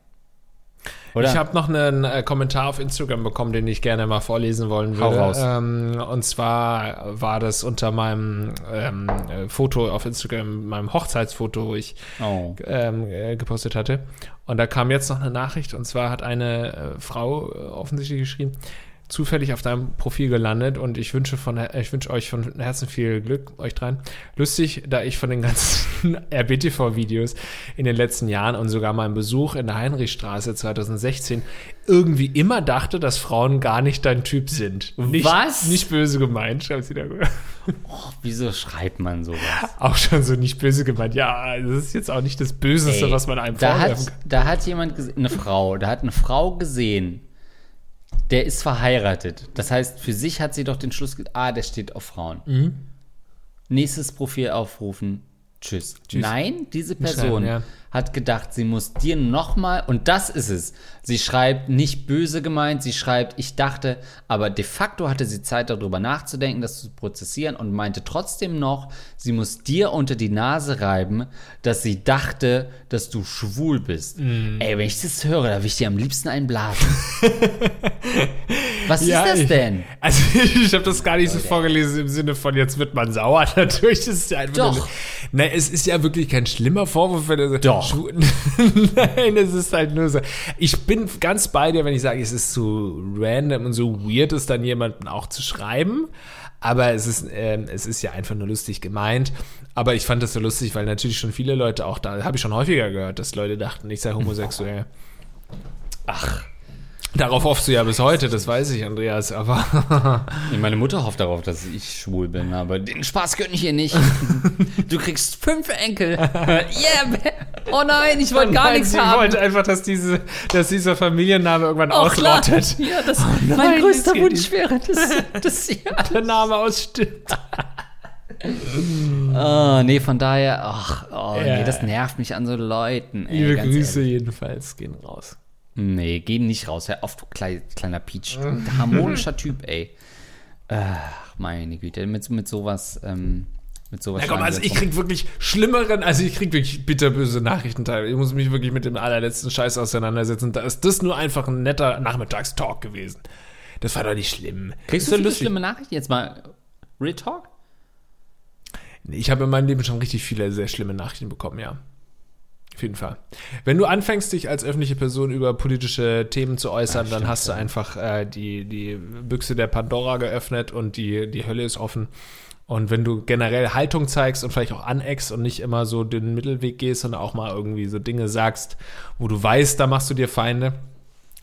Oder? Ich habe noch einen äh, Kommentar auf Instagram bekommen, den ich gerne mal vorlesen wollen Hau würde. raus. Ähm, und zwar war das unter meinem ähm, äh, Foto auf Instagram, meinem Hochzeitsfoto, wo ich oh. ähm, äh, gepostet hatte. Und da kam jetzt noch eine Nachricht, und zwar hat eine äh, Frau äh, offensichtlich geschrieben, zufällig auf deinem Profil gelandet und ich wünsche von ich wünsche euch von Herzen viel Glück, euch dreien. Lustig, da ich von den ganzen RBTV-Videos in den letzten Jahren und sogar meinem Besuch in der Heinrichstraße 2016 irgendwie immer dachte, dass Frauen gar nicht dein Typ sind. Nicht, Was? Nicht böse gemeint, schreibt sie da. Wieso schreibt man sowas? Auch schon so nicht böse gemeint. Ja, das ist jetzt auch nicht das Böseste, Ey, was man einem da vorwerfen hat, kann. da hat jemand, eine Frau, da hat eine Frau gesehen, der ist verheiratet. Das heißt, für sich hat sie doch den Schluss, ah, der steht auf Frauen. Mhm. Nächstes Profil aufrufen, Tschüss. Tschüss. Nein, diese Person ja. Hat gedacht, sie muss dir nochmal, und das ist es. Sie schreibt nicht böse gemeint, sie schreibt, ich dachte, aber de facto hatte sie Zeit darüber nachzudenken, das zu prozessieren und meinte trotzdem noch, sie muss dir unter die Nase reiben, dass sie dachte, dass du schwul bist. Mm. Ey, wenn ich das höre, da will ich dir am liebsten einen blasen. Was Ja, ist das ich- denn? Also ich habe das gar nicht so vorgelesen im Sinne von jetzt wird man sauer. Natürlich ist es ja einfach Doch. Nein, es ist ja wirklich kein schlimmer Vorwurf. Wenn er, Doch. Nein, es ist halt nur so. Ich bin ganz bei dir, wenn ich sage, es ist so random und so weird, es dann jemanden auch zu schreiben. Aber es ist, ähm, es ist ja einfach nur lustig gemeint. Aber ich fand das so lustig, weil natürlich schon viele Leute auch da, habe ich schon häufiger gehört, dass Leute dachten, ich sei homosexuell. Ach, Darauf hoffst du ja bis heute, das weiß ich, Andreas. Aber meine Mutter hofft darauf, dass ich schwul bin, aber den Spaß gönn ich ihr nicht. Du kriegst fünf Enkel. Yeah! Oh nein, ich wollte gar Nein, nichts sie haben. wollte einfach, dass, diese, dass dieser Familienname irgendwann Oh, klar. ausrottet. Ja, das nein, mein größter Wunsch wäre, dass, dass ja. Der Name ausstimmt. Oh, nee, von daher, ach, oh, nee, das nervt mich an so Leuten. Ey, Liebe Grüße ehrlich. jedenfalls gehen raus. Nee, geh nicht raus. Hör auf, du klei- kleiner Peach. Du harmonischer Typ, ey. Ach, meine Güte. Mit, mit sowas, ähm, mit sowas. Ja, komm, also ich krieg wirklich schlimmeren, also ich krieg wirklich bitterböse Nachrichten teilweise. Ich muss mich wirklich mit dem allerletzten Scheiß auseinandersetzen. Da ist das nur einfach ein netter Nachmittagstalk gewesen. Das war doch nicht schlimm. Kriegst du viele lustig. schlimme Nachrichten? Jetzt mal Real Talk? Ich habe in meinem Leben schon richtig viele sehr schlimme Nachrichten bekommen, ja. Auf jeden Fall. Wenn du anfängst, dich als öffentliche Person über politische Themen zu äußern, dann hast du einfach äh, die, die Büchse der Pandora geöffnet und die, die Hölle ist offen. Und wenn du generell Haltung zeigst und vielleicht auch aneckst und nicht immer so den Mittelweg gehst, sondern auch mal irgendwie so Dinge sagst, wo du weißt, da machst du dir Feinde.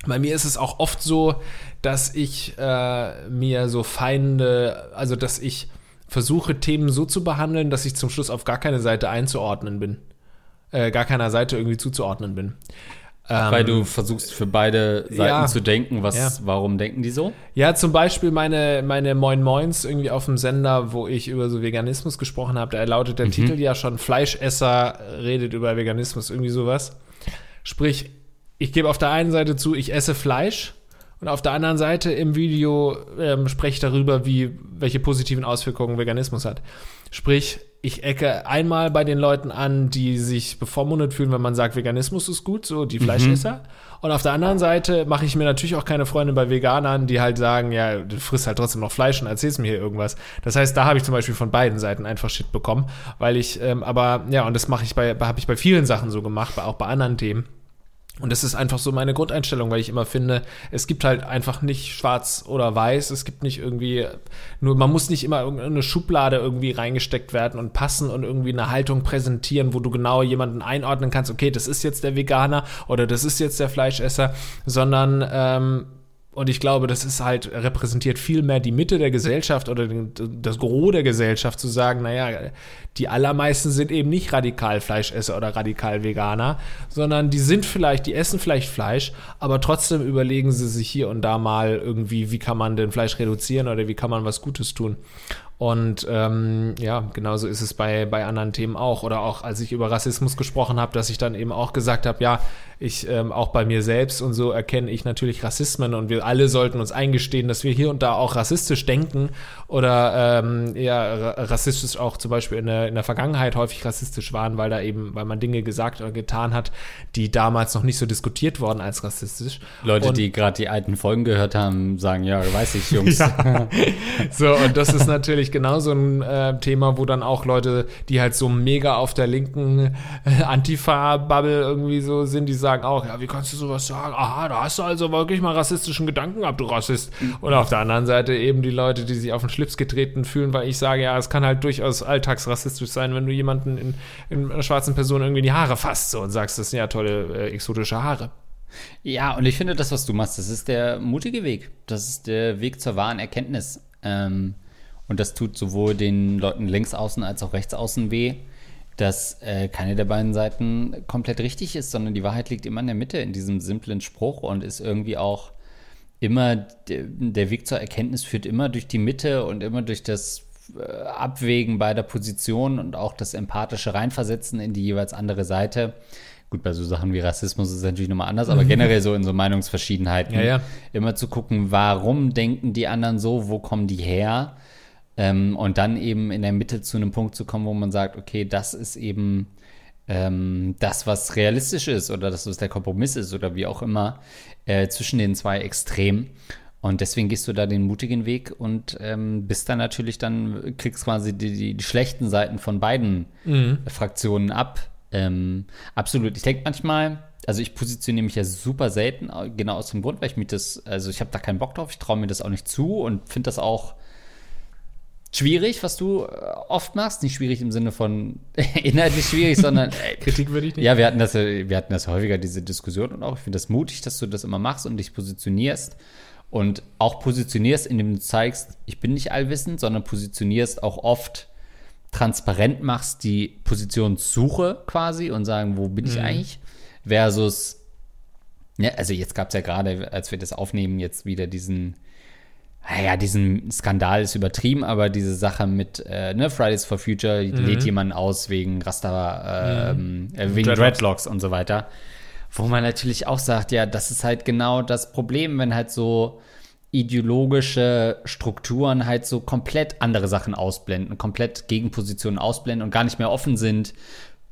Bei mir ist es auch oft so, dass ich äh, mir so Feinde, also dass ich versuche, Themen so zu behandeln, dass ich zum Schluss auf gar keine Seite einzuordnen bin. Äh, gar keiner Seite irgendwie zuzuordnen bin. Ähm, Weil du versuchst für beide Seiten ja. zu denken, was, Ja. warum denken die so? Ja, zum Beispiel meine, meine Moin Moins irgendwie auf dem Sender, wo ich über so Veganismus gesprochen habe. Da lautet der Titel ja schon Fleischesser redet über Veganismus, irgendwie sowas. Sprich, ich gebe auf der einen Seite zu, ich esse Fleisch und auf der anderen Seite im Video ähm, spreche ich darüber, wie, welche positiven Auswirkungen Veganismus hat. Sprich, ich ecke einmal bei den Leuten an, die sich bevormundet fühlen, wenn man sagt, Veganismus ist gut, so die Fleischesser. Und auf der anderen Seite mache ich mir natürlich auch keine Freunde bei Veganern, die halt sagen, ja, du frisst halt trotzdem noch Fleisch und erzählst mir hier irgendwas. Das heißt, da habe ich zum Beispiel von beiden Seiten einfach Shit bekommen, weil ich, ähm, aber ja, und das mache ich bei, habe ich bei vielen Sachen so gemacht, auch bei anderen Themen. Und das ist einfach so meine Grundeinstellung, weil ich immer finde, es gibt halt einfach nicht schwarz oder weiß, es gibt nicht irgendwie, nur man muss nicht immer irgendeine Schublade irgendwie reingesteckt werden und passen und irgendwie eine Haltung präsentieren, wo du genau jemanden einordnen kannst, okay, das ist jetzt der Veganer oder das ist jetzt der Fleischesser, sondern ähm, und ich glaube, das ist halt, repräsentiert viel mehr die Mitte der Gesellschaft oder das Gros der Gesellschaft zu sagen, naja, die allermeisten sind eben nicht radikal Fleischesser oder radikal Veganer, sondern die sind vielleicht, die essen vielleicht Fleisch, aber trotzdem überlegen sie sich hier und da mal irgendwie, wie kann man denn Fleisch reduzieren oder wie kann man was Gutes tun. Und ähm, ja, genauso ist es bei, bei anderen Themen auch. Oder auch, als ich über Rassismus gesprochen habe, dass ich dann eben auch gesagt habe, ja, ich ähm, auch bei mir selbst und so erkenne ich natürlich Rassismen und wir alle sollten uns eingestehen, dass wir hier und da auch rassistisch denken oder ähm, eher ra- rassistisch auch zum Beispiel in der, in der Vergangenheit häufig rassistisch waren, weil da eben, weil man Dinge gesagt oder getan hat, die damals noch nicht so diskutiert wurden als rassistisch. Leute, Und- die gerade die alten Folgen gehört haben, sagen, ja, weiß ich, Jungs. So, und das ist natürlich genauso ein äh, Thema, wo dann auch Leute, die halt so mega auf der linken äh, Antifa-Bubble irgendwie so sind, die sagen auch, ja, wie kannst du sowas sagen? Aha, da hast du also wirklich mal rassistischen Gedanken gehabt, du Rassist. Und auf der anderen Seite eben die Leute, die sich auf den Schlips getreten fühlen, weil ich sage, ja, es kann halt durchaus alltagsrassistisch sein, wenn du jemanden in, in einer schwarzen Person irgendwie in die Haare fasst so, und sagst, das sind ja tolle äh, exotische Haare. Ja, und ich finde, das, was du machst, das ist der mutige Weg. Das ist der Weg zur wahren Erkenntnis. Ähm, und das tut sowohl den Leuten links außen als auch rechts außen weh, dass äh, keine der beiden Seiten komplett richtig ist, sondern die Wahrheit liegt immer in der Mitte, in diesem simplen Spruch und ist irgendwie auch immer, de, der Weg zur Erkenntnis führt immer durch die Mitte und immer durch das äh, Abwägen bei der Position und auch das empathische Reinversetzen in die jeweils andere Seite. Gut, bei so Sachen wie Rassismus ist es natürlich nochmal anders, aber generell so in so Meinungsverschiedenheiten Ja, ja. immer zu gucken, warum denken die anderen so, wo kommen die her? Ähm, und dann eben in der Mitte zu einem Punkt zu kommen, wo man sagt, okay, das ist eben ähm, das, was realistisch ist oder das, was der Kompromiss ist oder wie auch immer äh, zwischen den zwei Extremen. Und deswegen gehst du da den mutigen Weg und ähm, bist dann natürlich dann, kriegst quasi die, die, die schlechten Seiten von beiden Fraktionen ab. Ähm, absolut. Ich denke manchmal, also ich positioniere mich ja super selten, äh, genau aus dem Grund, weil ich mir das, also ich habe da keinen Bock drauf, ich traue mir das auch nicht zu und finde das auch schwierig, was du äh, oft machst. Nicht schwierig im Sinne von inhaltlich schwierig, sondern Kritik würde ich nicht. ja, wir hatten das, äh, wir hatten das häufiger, diese Diskussion und auch, ich finde das mutig, dass du das immer machst und dich positionierst. Und auch positionierst, indem du zeigst, ich bin nicht allwissend, sondern positionierst auch oft transparent machst, die Positionssuche quasi und sagen, wo bin ich eigentlich? Versus, ja, also jetzt gab es ja gerade, als wir das aufnehmen, jetzt wieder diesen, naja, diesen Skandal ist übertrieben, aber diese Sache mit äh, ne, Fridays for Future lädt jemanden aus wegen Rasta, ähm, äh, wegen Dreadlocks. Dreadlocks und so weiter. Wo man natürlich auch sagt, ja, das ist halt genau das Problem, wenn halt so ideologische Strukturen halt so komplett andere Sachen ausblenden, komplett Gegenpositionen ausblenden und gar nicht mehr offen sind,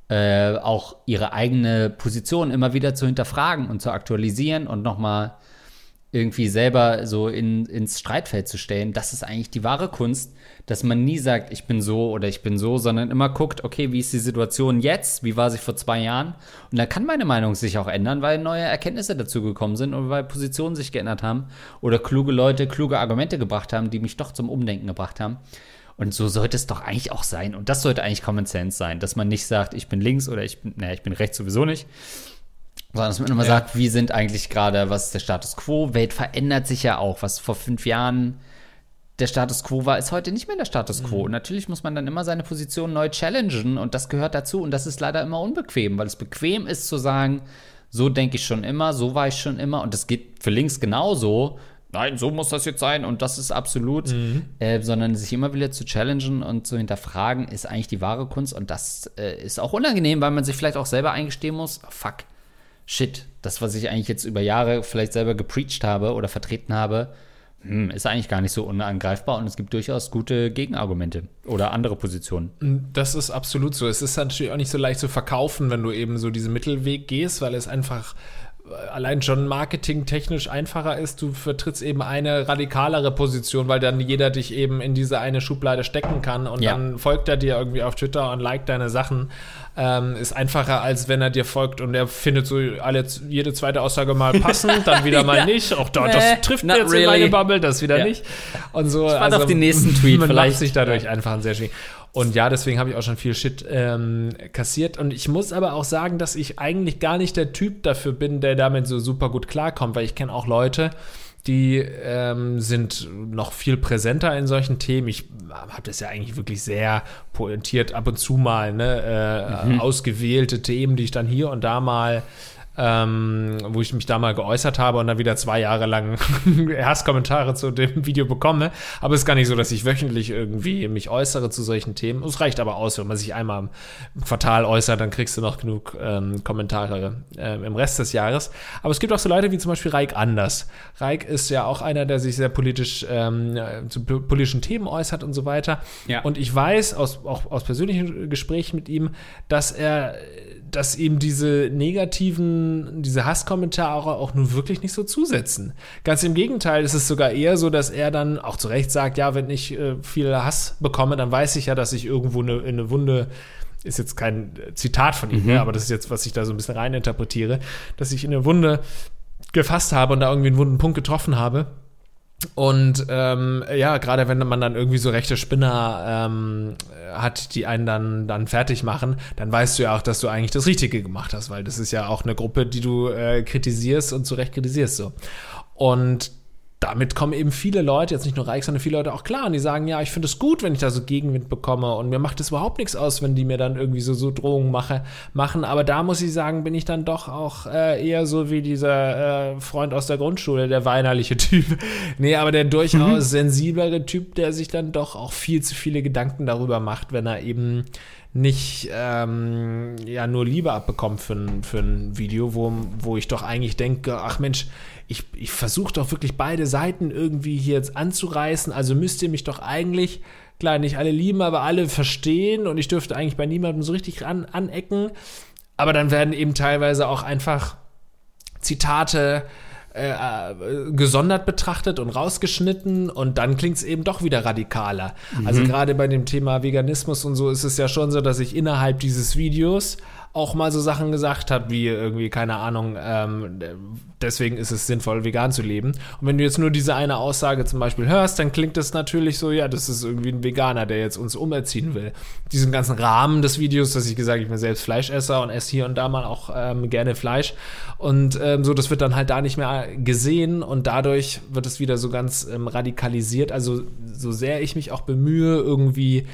äh, auch ihre eigene Position immer wieder zu hinterfragen und zu aktualisieren und nochmal irgendwie selber so in, ins Streitfeld zu stellen, das ist eigentlich die wahre Kunst, dass man nie sagt, ich bin so oder ich bin so, sondern immer guckt, okay, wie ist die Situation jetzt, wie war sie vor zwei Jahren und da kann meine Meinung sich auch ändern, weil neue Erkenntnisse dazu gekommen sind und weil Positionen sich geändert haben oder kluge Leute kluge Argumente gebracht haben, die mich doch zum Umdenken gebracht haben. Und so sollte es doch eigentlich auch sein. Und das sollte eigentlich Common Sense sein, dass man nicht sagt, ich bin links oder ich bin, naja, ich bin rechts sowieso nicht, sondern dass man immer Ja. sagt, wie sind eigentlich gerade, was ist der Status quo? Welt verändert sich ja auch. Was vor fünf Jahren der Status quo war, ist heute nicht mehr der Status quo. Und natürlich muss man dann immer seine Position neu challengen und das gehört dazu. Und das ist leider immer unbequem, weil es bequem ist zu sagen, so denke ich schon immer, so war ich schon immer. Und das geht für links genauso. Nein, so muss das jetzt sein und das ist absolut, äh, sondern sich immer wieder zu challengen und zu hinterfragen, ist eigentlich die wahre Kunst. Und das äh, ist auch unangenehm, weil man sich vielleicht auch selber eingestehen muss, fuck, shit, das, was ich eigentlich jetzt über Jahre vielleicht selber gepreacht habe oder vertreten habe, hm, ist eigentlich gar nicht so unangreifbar und es gibt durchaus gute Gegenargumente oder andere Positionen. Das ist absolut so. Es ist natürlich auch nicht so leicht zu verkaufen, wenn du eben so diesen Mittelweg gehst, weil es einfach äh, allein schon marketingtechnisch einfacher ist. Du vertrittst eben eine radikalere Position, weil dann jeder dich eben in diese eine Schublade stecken kann und Ja. dann folgt er dir irgendwie auf Twitter und liked deine Sachen. Ähm, ist einfacher, als wenn er dir folgt und er findet so alle, jede zweite Aussage mal passend, dann wieder mal Ja. nicht. Auch da, Nee, das trifft not jetzt in really. meine Bubble, das wieder Ja. nicht. Und so. also Ich warte auf den nächsten Tweet, man vielleicht. macht sich dadurch einfach ein sehr schwierig. Und ja, deswegen habe ich auch schon viel Shit ähm, kassiert. Und ich muss aber auch sagen, dass ich eigentlich gar nicht der Typ dafür bin, der damit so super gut klarkommt, weil ich kenne auch Leute, die ähm, sind noch viel präsenter in solchen Themen. Ich habe das ja eigentlich wirklich sehr pointiert ab und zu mal, ne? Äh, ausgewählte Themen, die ich dann hier und da mal ähm, wo ich mich da mal geäußert habe und dann wieder zwei Jahre lang Hasskommentare zu dem Video bekomme. Aber es ist gar nicht so, dass ich wöchentlich irgendwie mich äußere zu solchen Themen. Es reicht aber aus, wenn man sich einmal im Quartal äußert, dann kriegst du noch genug ähm, Kommentare ähm, im Rest des Jahres. Aber es gibt auch so Leute wie zum Beispiel Reik Anders. Reik ist ja auch einer, der sich sehr politisch ähm, äh, zu po- politischen Themen äußert und so weiter. Ja. Und ich weiß aus, auch aus persönlichen Gesprächen mit ihm, dass er dass ihm diese negativen, diese Hasskommentare auch nun wirklich nicht so zusetzen. Ganz im Gegenteil, es ist sogar eher so, dass er dann auch zu Recht sagt, ja, wenn ich äh, viel Hass bekomme, dann weiß ich ja, dass ich irgendwo eine, in eine Wunde ist jetzt kein äh, Zitat von ihm, ne, aber das ist jetzt, was ich da so ein bisschen reininterpretiere, dass ich in eine Wunde gefasst habe und da irgendwie einen wunden Punkt getroffen habe. Und ähm, ja, gerade wenn man dann irgendwie so rechte Spinner ähm, hat, die einen dann, dann fertig machen, dann weißt du ja auch, dass du eigentlich das Richtige gemacht hast, weil das ist ja auch eine Gruppe, die du äh, kritisierst und zu Recht kritisierst so. Und damit kommen eben viele Leute, jetzt nicht nur reich, sondern viele Leute auch klar und die sagen, ja, ich finde es gut, wenn ich da so Gegenwind bekomme und mir macht es überhaupt nichts aus, wenn die mir dann irgendwie so, so Drohungen mache, machen. Aber da muss ich sagen, bin ich dann doch auch äh, eher so wie dieser äh, Freund aus der Grundschule, der weinerliche Typ. nee, aber der durchaus mhm. sensiblere Typ, der sich dann doch auch viel zu viele Gedanken darüber macht, wenn er eben nicht ähm, ja nur Liebe abbekommt für ein, für ein Video, wo, wo ich doch eigentlich denke, ach Mensch, ich, ich versuche doch wirklich beide Seiten irgendwie hier jetzt anzureißen, also müsst ihr mich doch eigentlich, klar, nicht alle lieben, aber alle verstehen und ich dürfte eigentlich bei niemandem so richtig an, anecken. Aber dann werden eben teilweise auch einfach Zitate äh, äh, gesondert betrachtet und rausgeschnitten und dann klingt es eben doch wieder radikaler. Also mhm. Also gerade bei dem Thema Veganismus und so ist es ja schon so, dass ich innerhalb dieses Videos auch mal so Sachen gesagt hat, wie irgendwie, keine Ahnung, ähm, deswegen ist es sinnvoll, vegan zu leben. Und wenn du jetzt nur diese eine Aussage zum Beispiel hörst, dann klingt das natürlich so, ja, das ist irgendwie ein Veganer, der jetzt uns umerziehen will. Diesen ganzen Rahmen des Videos, dass ich gesagt ich bin selbst Fleischesser und esse hier und da mal auch ähm, gerne Fleisch. Und ähm, so, das wird dann halt da nicht mehr gesehen und dadurch wird es wieder so ganz ähm, radikalisiert. Also so sehr ich mich auch bemühe, irgendwie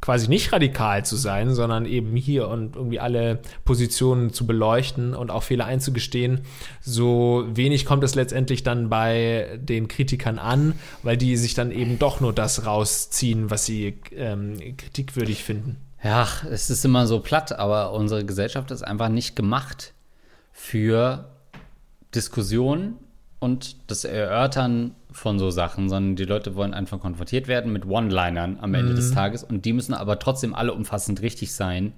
quasi nicht radikal zu sein, sondern eben hier und irgendwie alle Positionen zu beleuchten und auch Fehler einzugestehen. So wenig kommt es letztendlich dann bei den Kritikern an, weil die sich dann eben doch nur das rausziehen, was sie ähm, kritikwürdig finden. Ja, es ist immer so platt, aber unsere Gesellschaft ist einfach nicht gemacht für Diskussionen und das Erörtern von so Sachen, sondern die Leute wollen einfach konfrontiert werden mit One-Linern am Ende mhm. des Tages und die müssen aber trotzdem alle umfassend richtig sein.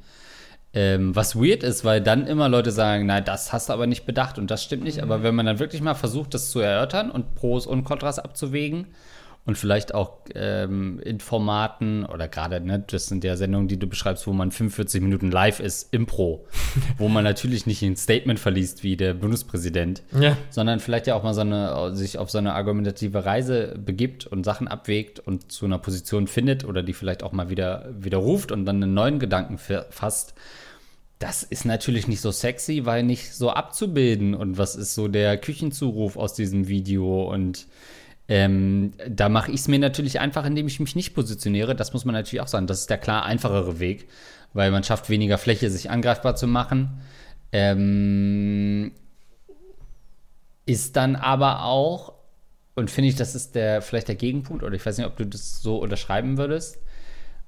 Ähm, was weird ist, weil dann immer Leute sagen, nein, das hast du aber nicht bedacht und das stimmt nicht. Mhm. Aber wenn man dann wirklich mal versucht, das zu erörtern und Pros und Kontras abzuwägen, und vielleicht auch ähm, in Formaten oder gerade, ne, das sind ja Sendungen, die du beschreibst, wo man 45 Minuten live ist, Impro, wo man natürlich nicht ein Statement verliest wie der Bundespräsident, ja. sondern vielleicht ja auch mal so eine, sich auf so eine argumentative Reise begibt und Sachen abwägt und zu einer Position findet oder die vielleicht auch mal wieder widerruft und dann einen neuen Gedanken fasst. Das ist natürlich nicht so sexy, weil nicht so abzubilden und was ist so der Küchenzuruf aus diesem Video und ähm, da mache ich es mir natürlich einfach, indem ich mich nicht positioniere. Das muss man natürlich auch sagen. Das ist der klar einfachere Weg, weil man schafft weniger Fläche, sich angreifbar zu machen. Ähm, ist dann aber auch, und finde ich, das ist der vielleicht der Gegenpunkt, oder ich weiß nicht, ob du das so unterschreiben würdest,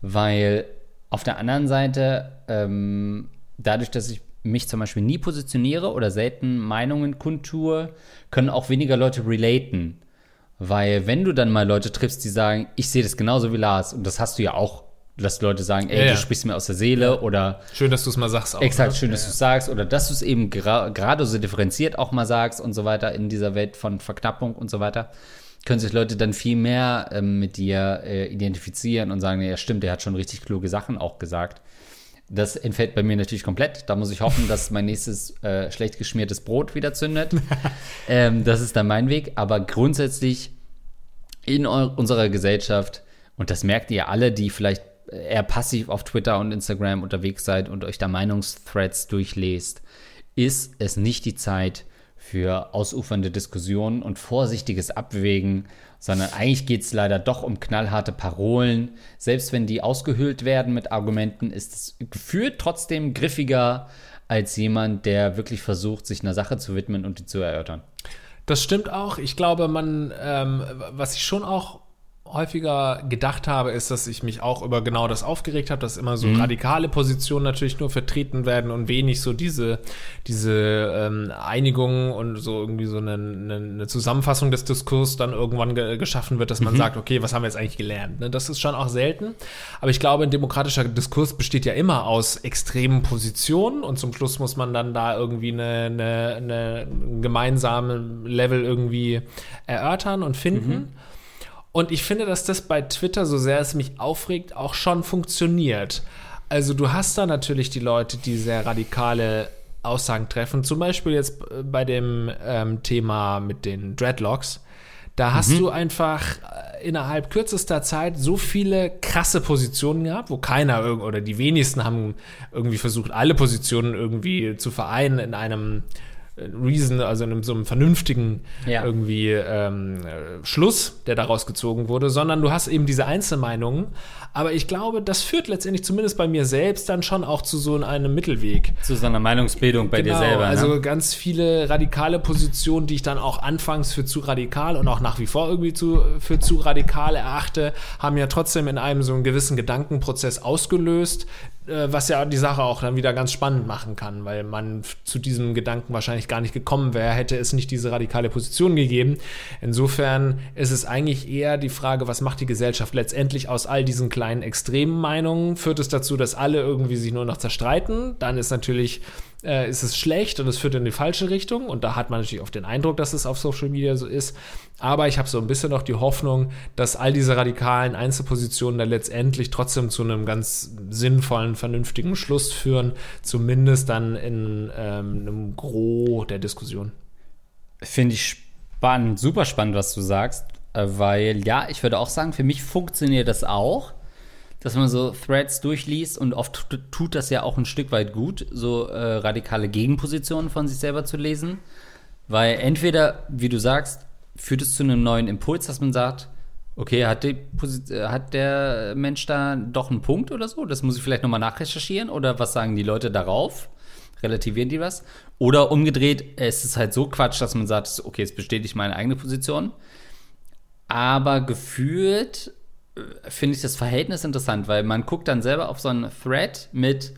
weil auf der anderen Seite, ähm, dadurch, dass ich mich zum Beispiel nie positioniere oder selten Meinungen kundtue, können auch weniger Leute relaten. Weil wenn du dann mal Leute triffst, die sagen, ich sehe das genauso wie Lars, und das hast du ja auch, dass Leute sagen, ey, ja, du sprichst mir aus der Seele ja. oder Schön, dass du es mal sagst auch. Exakt, ne? schön, dass ja, du es sagst oder dass du es eben gerade gra so differenziert auch mal sagst und so weiter in dieser Welt von Verknappung und so weiter, können sich Leute dann viel mehr ähm, mit dir äh, identifizieren und sagen, ja stimmt, der hat schon richtig kluge Sachen auch gesagt. Das entfällt bei mir natürlich komplett. Da muss ich hoffen, dass mein nächstes äh, schlecht geschmiertes Brot wieder zündet. ähm, das ist dann mein Weg. Aber grundsätzlich in unserer Gesellschaft, und das merkt ihr alle, die vielleicht eher passiv auf Twitter und Instagram unterwegs seid und euch da Meinungsthreads durchlest, ist es nicht die Zeit für ausufernde Diskussionen und vorsichtiges Abwägen, sondern eigentlich geht es leider doch um knallharte Parolen. Selbst wenn die ausgehöhlt werden mit Argumenten, ist es gefühlt trotzdem griffiger als jemand, der wirklich versucht, sich einer Sache zu widmen und die zu erörtern. Das stimmt auch. Ich glaube, man, ähm, was ich schon auch häufiger gedacht habe, ist, dass ich mich auch über genau das aufgeregt habe, dass immer so mhm. radikale Positionen natürlich nur vertreten werden und wenig so diese, diese ähm, Einigung und so irgendwie so eine, eine, Zusammenfassung des Diskurs dann irgendwann ge geschaffen wird, dass man mhm. sagt, okay, was haben wir jetzt eigentlich gelernt? Ne? Das ist schon auch selten. Aber ich glaube, ein demokratischer Diskurs besteht ja immer aus extremen Positionen und zum Schluss muss man dann da irgendwie eine, eine, eine gemeinsame Level irgendwie erörtern und finden. Mhm. Und ich finde, dass das bei Twitter, so sehr es mich aufregt, auch schon funktioniert. Also du hast da natürlich die Leute, die sehr radikale Aussagen treffen. Zum Beispiel jetzt äh, bei dem ähm, Thema mit den Dreadlocks. Da hast mhm. du einfach äh, innerhalb kürzester Zeit so viele krasse Positionen gehabt, wo keiner oder die wenigsten haben irgendwie versucht, alle Positionen irgendwie zu vereinen in einem Reason, also in einem, so einem vernünftigen Ja. irgendwie ähm, äh, Schluss, der daraus gezogen wurde, sondern du hast eben diese Einzelmeinungen. Aber ich glaube, das führt letztendlich zumindest bei mir selbst dann schon auch zu so einem Mittelweg. Zu so einer Meinungsbildung bei dir selber. Also ne? ganz viele radikale Positionen, die ich dann auch anfangs für zu radikal und auch nach wie vor irgendwie zu, für zu radikal erachte, haben ja trotzdem in einem so einen gewissen Gedankenprozess ausgelöst, was ja die Sache auch dann wieder ganz spannend machen kann, weil man zu diesem Gedanken wahrscheinlich gar nicht gekommen wäre, hätte es nicht diese radikale Position gegeben. Insofern ist es eigentlich eher die Frage, was macht die Gesellschaft letztendlich aus all diesen kleinen extremen Meinungen? Führt es dazu, dass alle irgendwie sich nur noch zerstreiten? Dann ist natürlich äh, ist es schlecht und es führt in die falsche Richtung. Und da hat man natürlich oft den Eindruck, dass es auf Social Media so ist. Aber ich habe so ein bisschen noch die Hoffnung, dass all diese radikalen Einzelpositionen dann letztendlich trotzdem zu einem ganz sinnvollen, vernünftigen Schluss führen, zumindest dann in ähm, einem Gros der Diskussion. Finde ich spannend, super spannend, was du sagst, äh, weil ja, ich würde auch sagen, für mich funktioniert das auch, dass man so Threads durchliest und oft tut, das ja auch ein Stück weit gut, so äh, radikale Gegenpositionen von sich selber zu lesen, weil entweder, wie du sagst, führt es zu einem neuen Impuls, dass man sagt, okay, hat, äh, hat der Mensch da doch einen Punkt oder so? Das muss ich vielleicht nochmal nachrecherchieren oder was sagen die Leute darauf? relativieren die was. Oder umgedreht, es ist halt so Quatsch, dass man sagt, okay, jetzt bestätige meine eigene Position. Aber gefühlt finde ich das Verhältnis interessant, weil man guckt dann selber auf so einen Thread mit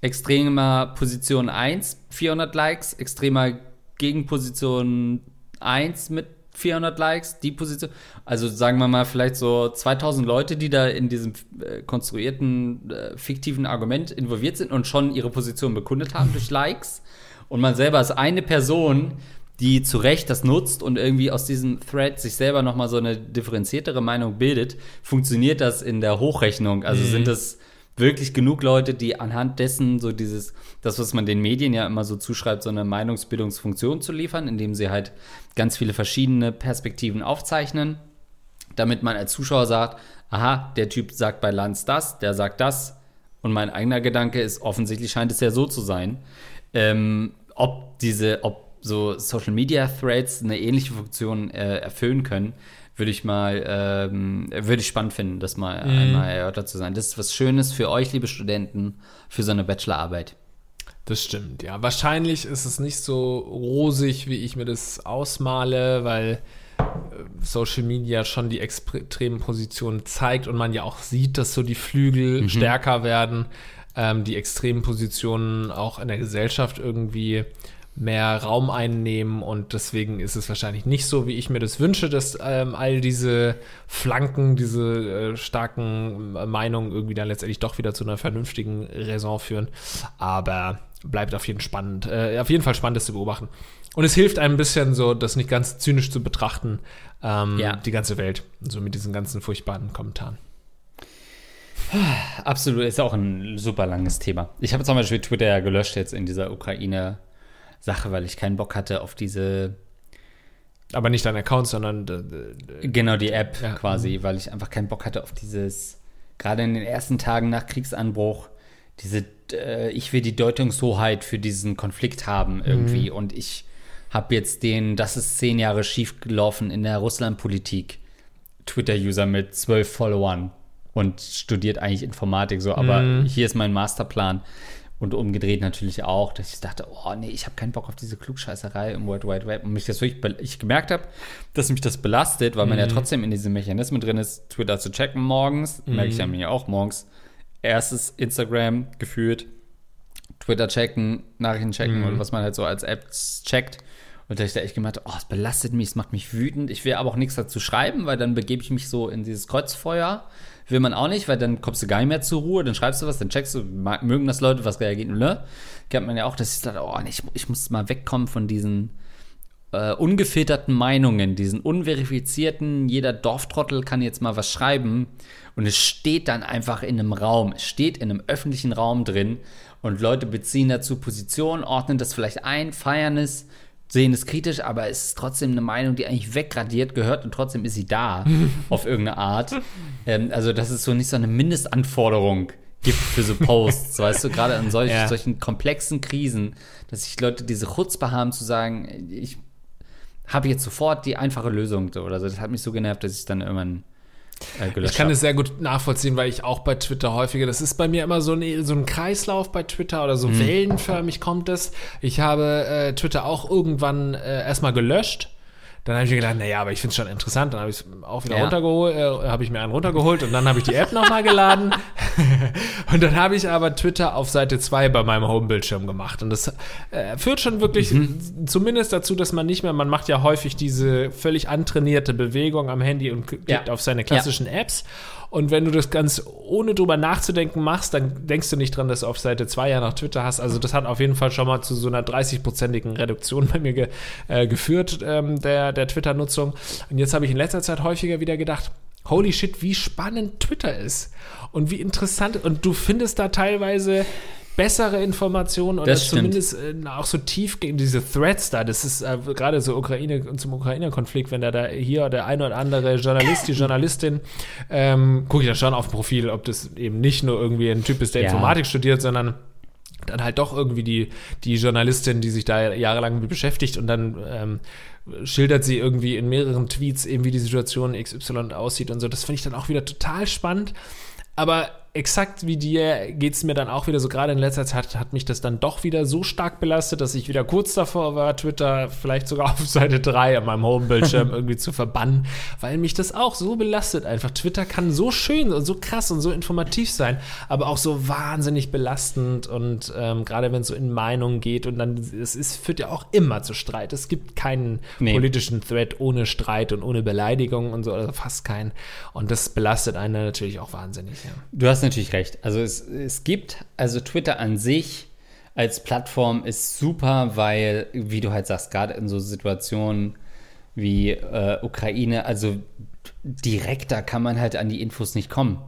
extremer Position 1, 400 Likes, extremer Gegenposition 1 mit 400 Likes, die Position, also sagen wir mal vielleicht so 2000 Leute, die da in diesem äh, konstruierten, äh, fiktiven Argument involviert sind und schon ihre Position bekundet haben durch Likes. Und man selber ist eine Person, die zu Recht das nutzt und irgendwie aus diesem Thread sich selber nochmal so eine differenziertere Meinung bildet, funktioniert das in der Hochrechnung. Also sind es wirklich genug Leute, die anhand dessen so dieses, das, was man den Medien ja immer so zuschreibt, so eine Meinungsbildungsfunktion zu liefern, indem sie halt ganz viele verschiedene Perspektiven aufzeichnen, damit man als Zuschauer sagt, aha, der Typ sagt bei Lanz das, der sagt das und mein eigener Gedanke ist, offensichtlich scheint es ja so zu sein. Ähm, ob diese, ob so Social Media Threads eine ähnliche Funktion äh, erfüllen können, würde ich mal, ähm, würde ich spannend finden, das mal einmal erörtert zu sein. Das ist was Schönes für euch, liebe Studenten, für so eine Bachelorarbeit. Das stimmt, ja. Wahrscheinlich ist es nicht so rosig, wie ich mir das ausmale, weil äh, Social Media schon die extremen Positionen zeigt und man ja auch sieht, dass so die Flügel stärker werden, ähm, die extremen Positionen auch in der Gesellschaft irgendwie mehr Raum einnehmen und deswegen ist es wahrscheinlich nicht so, wie ich mir das wünsche, dass ähm, all diese Flanken, diese äh, starken äh, Meinungen irgendwie dann letztendlich doch wieder zu einer vernünftigen Raison führen. Aber bleibt auf jeden, spannend, äh, auf jeden Fall spannend, das zu beobachten. Und es hilft einem ein bisschen so, das nicht ganz zynisch zu betrachten, ähm, Ja. die ganze Welt, so mit diesen ganzen furchtbaren Kommentaren. Absolut, ist auch ein super langes Thema. Ich habe zum Beispiel Twitter ja gelöscht jetzt in dieser Ukraine-Sache, weil ich keinen Bock hatte auf diese Aber nicht dein Account, sondern äh, äh, Genau, die App Ja. quasi, weil ich einfach keinen Bock hatte auf dieses, gerade in den ersten Tagen nach Kriegsanbruch, diese, äh, ich will die Deutungshoheit für diesen Konflikt haben irgendwie. Und ich habe jetzt den, das ist zehn Jahre schief gelaufen in der Russlandpolitik, Twitter-User mit zwölf Followern und studiert eigentlich Informatik so, aber hier ist mein Masterplan. Und umgedreht natürlich auch, dass ich dachte, oh nee, ich habe keinen Bock auf diese Klugscheißerei im World Wide Web. Und mich das wirklich, ich gemerkt habe, dass mich das belastet, weil man ja trotzdem in diesen Mechanismen drin ist, Twitter zu checken morgens, merke ich ja mir auch morgens. Erstes Instagram geführt, Twitter checken, Nachrichten checken oder was man halt so als Apps checkt. Und da hab ich da echt gemerkt, oh, es belastet mich, es macht mich wütend. Ich will aber auch nichts dazu schreiben, weil dann begebe ich mich so in dieses Kreuzfeuer. Will man auch nicht, weil dann kommst du gar nicht mehr zur Ruhe, dann schreibst du was, dann checkst du, mögen das Leute, was reagiert, ne? Kennt man ja auch, dass ich dachte, oh, ich, ich muss mal wegkommen von diesen äh, ungefilterten Meinungen, diesen unverifizierten, jeder Dorftrottel kann jetzt mal was schreiben und es steht dann einfach in einem Raum, es steht in einem öffentlichen Raum drin und Leute beziehen dazu Position, ordnen das vielleicht ein, feiern es, sehen es kritisch, aber es ist trotzdem eine Meinung, die eigentlich wegradiert gehört und trotzdem ist sie da auf irgendeine Art. Ähm, also das ist so nicht so eine Mindestanforderung, gibt für so Posts, weißt du, gerade in solch, Ja. solchen komplexen Krisen, dass sich Leute diese Chutzpe haben zu sagen, ich habe jetzt sofort die einfache Lösung oder so. Das hat mich so genervt, dass ich dann irgendwann Ich kann es sehr gut nachvollziehen, weil ich auch bei Twitter häufiger, das ist bei mir immer so ein, so ein Kreislauf bei Twitter oder so wellenförmig kommt es. Ich habe äh, Twitter auch irgendwann äh, erstmal gelöscht. Dann habe ich mir gedacht, naja, aber ich finde es schon interessant. Dann habe ich es auch wieder Ja. runtergeholt, äh, habe ich mir einen runtergeholt und dann habe ich die App nochmal geladen. und dann habe ich aber Twitter auf Seite 2 bei meinem Homebildschirm gemacht. Und das äh, führt schon wirklich Mhm. zumindest dazu, dass man nicht mehr, man macht ja häufig diese völlig antrainierte Bewegung am Handy und klickt Ja. auf seine klassischen Apps. Und wenn du das ganz ohne drüber nachzudenken machst, dann denkst du nicht dran, dass du auf Seite 2 ja noch Twitter hast. Also das hat auf jeden Fall schon mal zu so einer 30-prozentigen Reduktion bei mir ge, äh, geführt, ähm, der, der Twitter-Nutzung. Und jetzt habe ich in letzter Zeit häufiger wieder gedacht, holy shit, wie spannend Twitter ist. Und wie interessant. Und du findest da teilweise bessere Informationen oder Das stimmt. zumindest äh, auch so tief gegen diese Threads da. Das ist äh, gerade so Ukraine zum Ukraine-Konflikt, wenn da, da hier der eine oder andere Journalist, die Journalistin, ähm, gucke ich da schon auf dem Profil, ob das eben nicht nur irgendwie ein Typ ist, der Ja. Informatik studiert, sondern dann halt doch irgendwie die, die Journalistin, die sich da jahrelang mit beschäftigt und dann ähm, schildert sie irgendwie in mehreren Tweets eben, wie die Situation XY aussieht und so. Das finde ich dann auch wieder total spannend. Aber exakt wie dir geht es mir dann auch wieder so, gerade in letzter Zeit hat mich das dann doch wieder so stark belastet, dass ich wieder kurz davor war, Twitter vielleicht sogar auf Seite 3 an meinem Homebildschirm irgendwie zu verbannen, weil mich das auch so belastet einfach. Twitter kann so schön und so krass und so informativ sein, aber auch so wahnsinnig belastend und ähm, gerade wenn es so in Meinungen geht und dann, es ist, führt ja auch immer zu Streit. Es gibt keinen Nee. politischen Thread ohne Streit und ohne Beleidigung und so, also fast keinen. Und das belastet einen natürlich auch wahnsinnig, ja. Du hast natürlich recht. Also es, es gibt, also Twitter an sich als Plattform ist super, weil, wie du halt sagst, gerade in so Situationen wie äh, Ukraine, also direkter kann man halt an die Infos nicht kommen.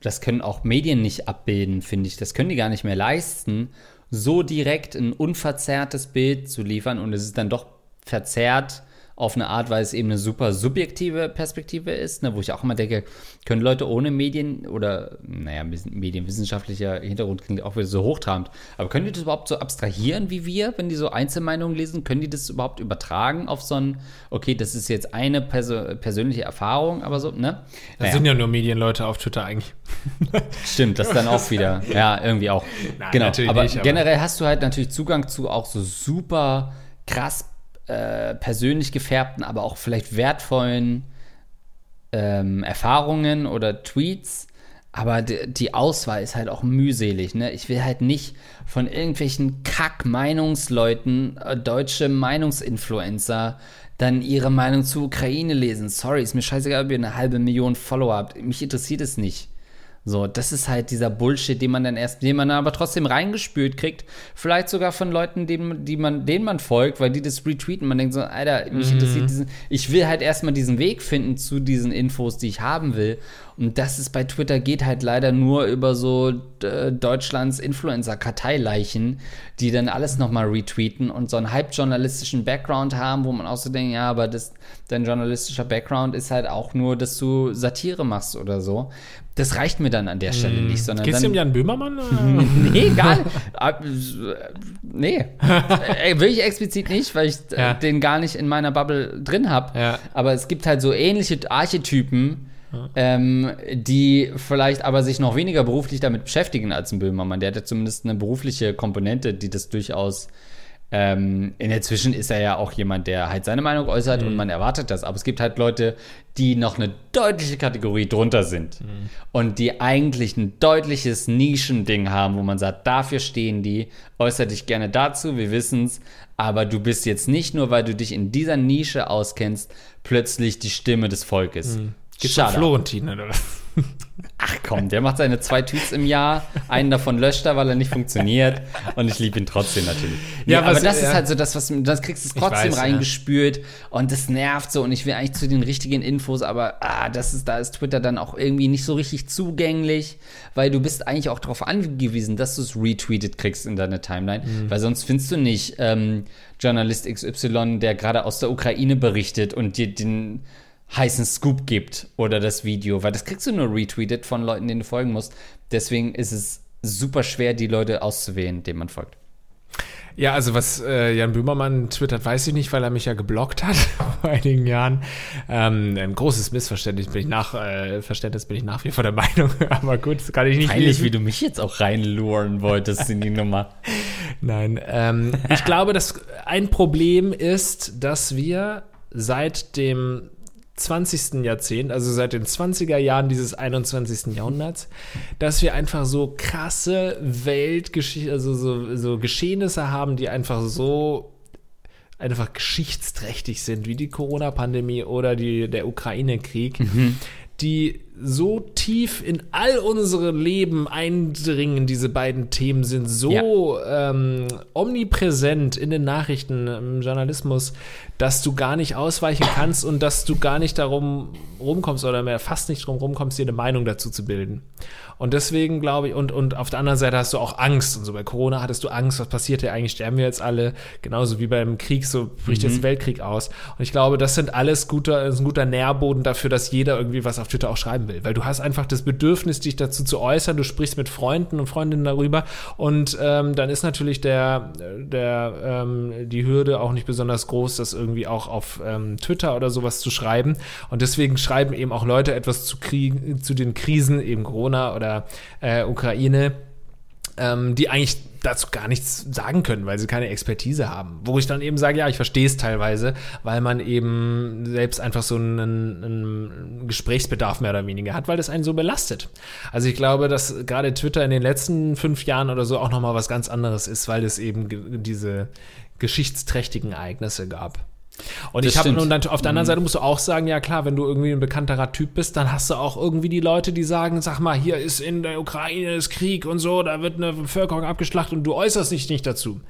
Das können auch Medien nicht abbilden, finde ich. Das können die gar nicht mehr leisten, so direkt ein unverzerrtes Bild zu liefern und es ist dann doch verzerrt auf eine Art, weil es eben eine super subjektive Perspektive ist, ne, wo ich auch immer denke, können Leute ohne Medien oder, naja, medienwissenschaftlicher Hintergrund klingt auch wieder so hochtrabend, aber können die das überhaupt so abstrahieren wie wir, wenn die so Einzelmeinungen lesen? Können die das überhaupt übertragen auf so ein, okay, das ist jetzt eine perso persönliche Erfahrung, aber so, ne? Das Naja. sind ja nur Medienleute auf Twitter eigentlich. Stimmt, das dann auch wieder. Ja, irgendwie auch. Nein, genau. aber nicht, aber- generell hast du halt natürlich Zugang zu auch so super krass äh, persönlich gefärbten, aber auch vielleicht wertvollen ähm, Erfahrungen oder Tweets. Aber die, Auswahl ist halt auch mühselig. Ne? Ich will halt nicht von irgendwelchen Kack-Meinungsleuten, äh, deutsche Meinungsinfluencer, dann ihre Meinung zur Ukraine lesen. Sorry, ist mir scheißegal, ob ihr eine halbe Million Follower habt. Mich interessiert es nicht. So, das ist halt dieser Bullshit, den man dann erst, den man aber trotzdem reingespült kriegt. Vielleicht sogar von Leuten, denen, die man, denen man folgt, weil die das retweeten. Man denkt so, Alter, mich interessiert diesen, ich will halt erstmal diesen Weg finden zu diesen Infos, die ich haben will. Und das ist bei Twitter geht halt leider nur über so äh, Deutschlands Influencer-Karteileichen, die dann alles nochmal retweeten und so einen halbjournalistischen Background haben, wo man auch so denkt, ja, aber das, dein journalistischer Background ist halt auch nur, dass du Satire machst oder so. Das reicht mir dann an der Stelle nicht, sondern Geht's um Jan Böhmermann? Nee, nicht. Ab- nee. Äh, Will ich explizit nicht, weil ich äh, Ja. den gar nicht in meiner Bubble drin habe. Ja. Aber es gibt halt so ähnliche Archetypen, ähm, die vielleicht aber sich noch weniger beruflich damit beschäftigen als ein Böhmermann. Der hat ja zumindest eine berufliche Komponente, die das durchaus. Ähm, in der Zwischen ist er ja auch jemand, der halt seine Meinung äußert und man erwartet das. Aber es gibt halt Leute, die noch eine deutliche Kategorie drunter sind und die eigentlich ein deutliches Nischending haben, wo man sagt, dafür stehen die, äußere dich gerne dazu, wir wissen's, aber du bist jetzt nicht nur, weil du dich in dieser Nische auskennst, plötzlich die Stimme des Volkes. Geht's um Shut up. Florentin, oder? Ach komm, der macht seine zwei Tweets im Jahr. Einen davon löscht er, weil er nicht funktioniert. Und ich liebe ihn trotzdem natürlich. Nee, Ja, aber was- das ist ja. halt so das, was das kriegst du es trotzdem weiß, ja. reingespült. Und das nervt so. Und ich will eigentlich zu den richtigen Infos, aber ah, das ist, da ist Twitter dann auch irgendwie nicht so richtig zugänglich, weil du bist eigentlich auch darauf angewiesen, dass du es retweetet kriegst in deine Timeline. Mhm. Weil sonst findest du nicht ähm, Journalist XY, der gerade aus der Ukraine berichtet und dir den heißen Scoop gibt oder das Video, weil das kriegst du nur retweetet von Leuten, denen du folgen musst. Deswegen ist es super schwer, die Leute auszuwählen, denen man folgt. Ja, also was äh, Jan Böhmermann twittert, weiß ich nicht, weil er mich ja geblockt hat vor einigen Jahren. Ähm, ein großes Missverständnis bin ich nach äh, Verständnis bin ich nach wie vor der Meinung, aber gut, das kann ich nicht Peinlich, wie du mich jetzt auch reinluren wolltest in die Nummer. Nein, ähm, ich glaube, dass ein Problem ist, dass wir seit dem 20. Jahrzehnt, also seit den 20er Jahren dieses 21. Jahrhunderts, dass wir einfach so krasse Weltgeschichte, also so, so Geschehnisse haben, die einfach so einfach geschichtsträchtig sind, wie die Corona-Pandemie oder die, der Ukraine-Krieg, die so tief in all unsere Leben eindringen, diese beiden Themen sind so ähm, omnipräsent in den Nachrichten, im Journalismus, dass du gar nicht ausweichen kannst und dass du gar nicht darum rumkommst oder mehr fast nicht drum rumkommst, dir eine Meinung dazu zu bilden. Und deswegen glaube ich, und, und auf der anderen Seite hast du auch Angst. Und so bei Corona hattest du Angst, was passiert hier eigentlich? Sterben wir jetzt alle? Genauso wie beim Krieg, so bricht jetzt Weltkrieg aus. Und ich glaube, das sind alles guter, ist ein guter Nährboden dafür, dass jeder irgendwie was auf Twitter auch schreiben will. Weil du hast einfach das Bedürfnis, dich dazu zu äußern. Du sprichst mit Freunden und Freundinnen darüber. Und ähm, dann ist natürlich der, der, ähm, die Hürde auch nicht besonders groß, das irgendwie auch auf ähm, Twitter oder sowas zu schreiben. Und deswegen schreiben eben auch Leute etwas zu, Krieg, zu den Krisen, eben Corona oder äh, Ukraine, ähm, die eigentlich dazu gar nichts sagen können, weil sie keine Expertise haben. Wo ich dann eben sage, ja, ich verstehe es teilweise, weil man eben selbst einfach so einen, einen Gesprächsbedarf mehr oder weniger hat, weil das einen so belastet. Also ich glaube, dass gerade Twitter in den letzten fünf Jahren oder so auch nochmal was ganz anderes ist, weil es eben diese geschichtsträchtigen Ereignisse gab. Und Das ich habe nun dann auf der anderen Seite musst du auch sagen, ja klar, wenn du irgendwie ein bekannterer Typ bist, dann hast du auch irgendwie die Leute, die sagen, sag mal, hier ist in der Ukraine ist Krieg und so, da wird eine Bevölkerung abgeschlachtet und du äußerst dich nicht dazu.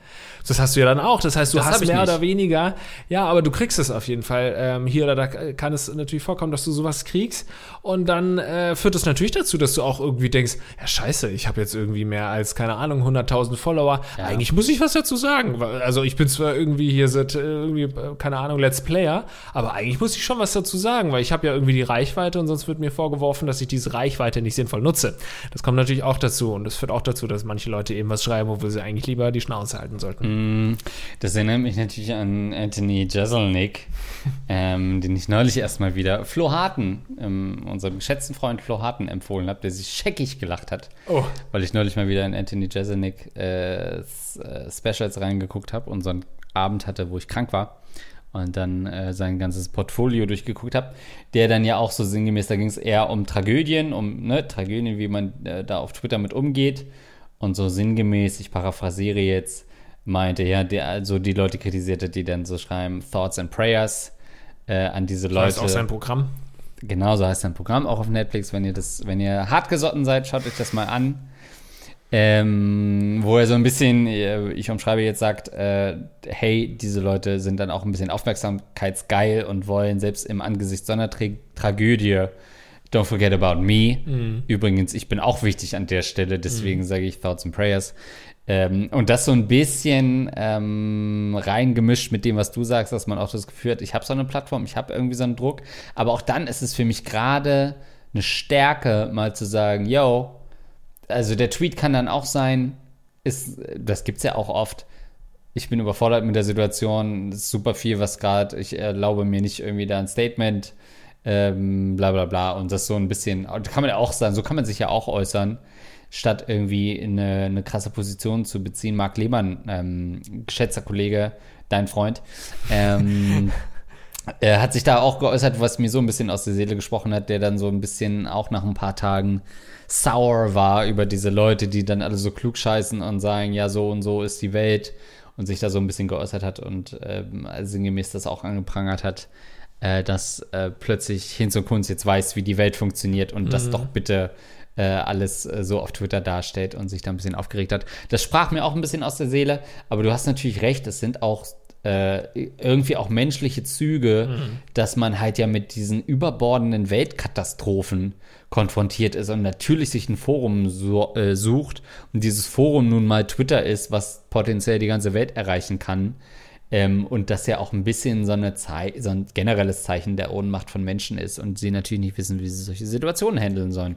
Das hast du ja dann auch. Das heißt, du Das hast mehr nicht. oder weniger, ja, aber du kriegst es auf jeden Fall. Ähm, hier oder da kann es natürlich vorkommen, dass du sowas kriegst. Und dann äh, führt es natürlich dazu, dass du auch irgendwie denkst, ja scheiße, ich habe jetzt irgendwie mehr als, keine Ahnung, 100.000 Follower. Ja. Eigentlich muss ich was dazu sagen. Also ich bin zwar irgendwie hier seit, äh, irgendwie, äh, keine Ahnung, Let's Player, aber eigentlich muss ich schon was dazu sagen, weil ich habe ja irgendwie die Reichweite und sonst wird mir vorgeworfen, dass ich diese Reichweite nicht sinnvoll nutze. Das kommt natürlich auch dazu und das führt auch dazu, dass manche Leute eben was schreiben, obwohl sie eigentlich lieber die Schnauze halten sollten. Das erinnert mich natürlich an Anthony Jeselnik, ähm, den ich neulich erstmal wieder Flo Harten, ähm, unserem geschätzten Freund Flo Harten empfohlen habe, der sich scheckig gelacht hat. Oh. Weil ich neulich mal wieder in Anthony Jeselnik äh, äh, Specials reingeguckt habe und so einen Abend hatte, wo ich krank war. Und dann äh, sein ganzes Portfolio durchgeguckt habe, der dann ja auch so sinngemäß, da ging es eher um Tragödien, um ne, Tragödien, wie man äh, da auf Twitter mit umgeht. Und so sinngemäß, ich paraphrasiere jetzt, meinte, ja, der, also die Leute kritisierte, die dann so schreiben, Thoughts and Prayers äh, an diese Das Leute. ist auch sein Programm. Genau so heißt sein Programm, auch auf Netflix. Wenn ihr das, wenn ihr hartgesotten seid, schaut euch das mal an. Ähm, wo er so ein bisschen, äh, ich umschreibe jetzt, sagt, äh, hey, diese Leute sind dann auch ein bisschen aufmerksamkeitsgeil und wollen selbst im Angesicht so einer Tra Tragödie Don't forget about me. Übrigens, ich bin auch wichtig an der Stelle, deswegen sage ich Thoughts and Prayers. Ähm, und das so ein bisschen ähm, reingemischt mit dem, was du sagst, dass man auch das Gefühl hat, ich habe so eine Plattform, ich habe irgendwie so einen Druck. Aber auch dann ist es für mich gerade eine Stärke, mal zu sagen, yo, also der Tweet kann dann auch sein, ist, das gibt's ja auch oft. Ich bin überfordert mit der Situation, es ist super viel, was gerade, ich erlaube mir nicht irgendwie da ein Statement, ähm, bla bla bla. Und das so ein bisschen, kann man ja auch sagen, so kann man sich ja auch äußern, statt irgendwie eine, eine krasse Position zu beziehen. Marc Lehmann, ähm, geschätzter Kollege, dein Freund, ähm, er hat sich da auch geäußert, was mir so ein bisschen aus der Seele gesprochen hat, der dann so ein bisschen auch nach ein paar Tagen sour war über diese Leute, die dann alle so klug scheißen und sagen, ja, so und so ist die Welt und sich da so ein bisschen geäußert hat und ähm, sinngemäß das auch angeprangert hat, äh, dass äh, plötzlich Hinz und Kunz jetzt weiß, wie die Welt funktioniert und das doch bitte äh, alles äh, so auf Twitter darstellt und sich da ein bisschen aufgeregt hat. Das sprach mir auch ein bisschen aus der Seele, aber du hast natürlich recht, es sind auch äh, irgendwie auch menschliche Züge, dass man halt ja mit diesen überbordenden Weltkatastrophen konfrontiert ist und natürlich sich ein Forum so, äh, sucht und dieses Forum nun mal Twitter ist, was potenziell die ganze Welt erreichen kann, Ähm, und das ja auch ein bisschen so, eine Zei so ein generelles Zeichen der Ohnmacht von Menschen ist und sie natürlich nicht wissen, wie sie solche Situationen handeln sollen.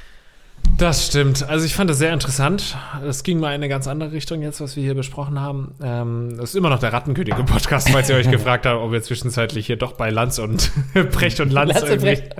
Das stimmt. Also ich fand das sehr interessant. Das ging mal in eine ganz andere Richtung jetzt, was wir hier besprochen haben. Ähm, das ist immer noch der Rattenkönig im Podcast, falls ihr euch gefragt habt, ob wir zwischenzeitlich hier doch bei Lanz und Brecht und Lanz, Lanz und Brecht.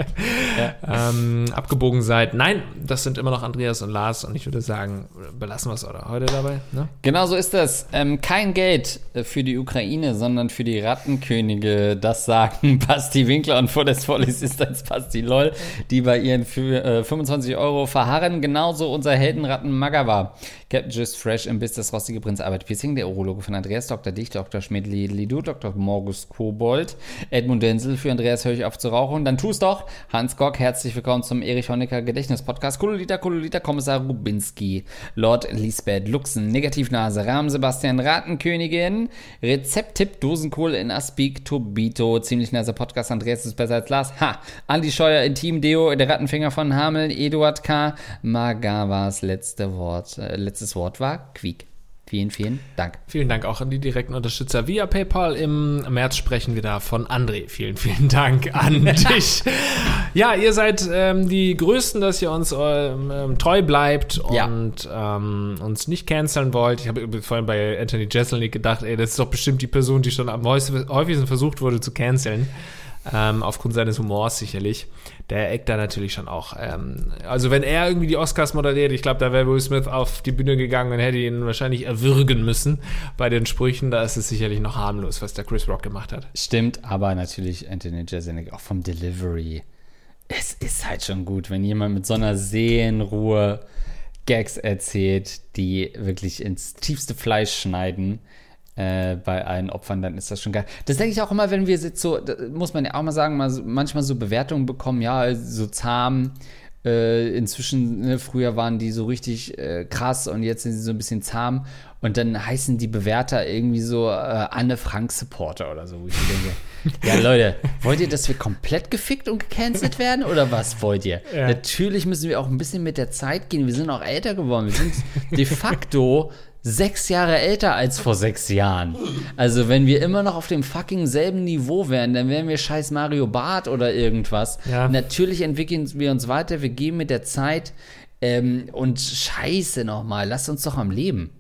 Ja. Ähm, abgebogen seid. Nein, das sind immer noch Andreas und Lars und ich würde sagen, belassen wir es heute dabei. Ne? Genau so ist das. Ähm, kein Geld für die Ukraine, sondern für die Rattenkönige. Das sagen Basti Winkler und vor des Volles ist das Basti Loll, die bei ihren für, äh, 25 Euro verharren Jahren genauso unser Heldenratten Magawa. Captain Just Fresh im Biss des rostige Prinz Albert Pissing, der Urologe von Andreas, Dr. Dicht, Dr. Schmidt Lidu, Dr. Morgus Kobold, Edmund Denzel für Andreas höre ich auf zu rauchen. Dann tu's doch. Hans Gock, herzlich willkommen zum Erich Honecker Gedächtnis Podcast. Kololita, Kololita, Kommissar Rubinski, Lord Lisbeth Luxen, Negativnase, Rahmen Sebastian Ratenkönigin, Rezepttipp Dosenkohl in Aspik, Tobito, ziemlich naser Podcast. Andreas ist besser als Lars. Ha! Andi Scheuer, Intim Deo, der Rattenfinger von Hamel, Eduard K., Magawas letzte Wort, äh, letztes Wort war Quiek. Vielen, vielen Dank. Vielen Dank auch an die direkten Unterstützer via PayPal. Im März sprechen wir da von André. Vielen, vielen Dank an dich. ja, ihr seid ähm, die Größten, dass ihr uns ähm, ähm treu bleibt und ja. ähm, uns nicht canceln wollt. Ich habe vorhin bei Anthony Jeselnik gedacht, ey, das ist doch bestimmt die Person, die schon am häufigsten versucht wurde zu canceln ähm, aufgrund seines Humors sicherlich. Der eckt da natürlich schon auch. Ähm, also wenn er irgendwie die Oscars moderiert, ich glaube, da wäre Will Smith auf die Bühne gegangen und hätte ihn wahrscheinlich erwürgen müssen bei den Sprüchen. Da ist es sicherlich noch harmlos, was der Chris Rock gemacht hat. Stimmt, aber natürlich Anthony Jeselnik auch vom Delivery. Es ist halt schon gut, wenn jemand mit so einer Seelenruhe Gags erzählt, die wirklich ins tiefste Fleisch schneiden äh, bei allen Opfern, dann ist das schon geil. Das denke ich auch immer, wenn wir jetzt so, muss man ja auch mal sagen, mal manchmal so Bewertungen bekommen, ja, so zahm. Äh, inzwischen, ne, früher waren die so richtig äh, krass und jetzt sind sie so ein bisschen zahm. Und dann heißen die Bewerter irgendwie so äh, Anne Frank Supporter oder so, wo ich denke, ja Leute, wollt ihr, dass wir komplett gefickt und gecancelt werden oder was wollt ihr? Ja. Natürlich müssen wir auch ein bisschen mit der Zeit gehen. Wir sind auch älter geworden. Wir sind de facto sechs Jahre älter als vor sechs Jahren. Also wenn wir immer noch auf dem fucking selben Niveau wären, dann wären wir scheiß Mario Bart oder irgendwas. Ja. Natürlich entwickeln wir uns weiter, wir gehen mit der Zeit ähm, und scheiße nochmal, lasst uns doch am Leben.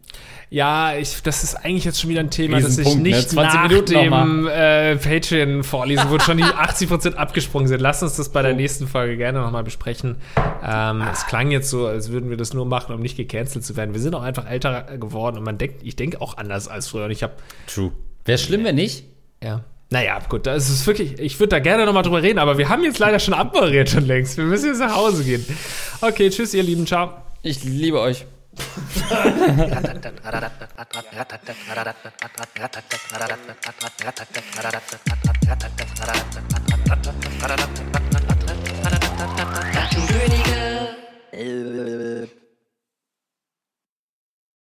Ja, ich, das ist eigentlich jetzt schon wieder ein Thema, das ich ne? nicht ne? nach Minuten dem äh, Patreon vorlesen, wo schon die 80% abgesprungen sind. Lass uns das bei der oh. nächsten Folge gerne nochmal besprechen. Ähm, Es klang jetzt so, als würden wir das nur machen, um nicht gecancelt zu werden. Wir sind auch einfach älter geworden und man denkt, ich denke auch anders als früher. Und ich habe True. Wäre schlimm, wenn nicht? Ja. Naja, gut, das ist wirklich, ich würde da gerne nochmal drüber reden, aber wir haben jetzt leider schon abmoderiert schon längst. Wir müssen jetzt nach Hause gehen. Okay, tschüss, ihr Lieben, ciao. Ich liebe euch. Königer.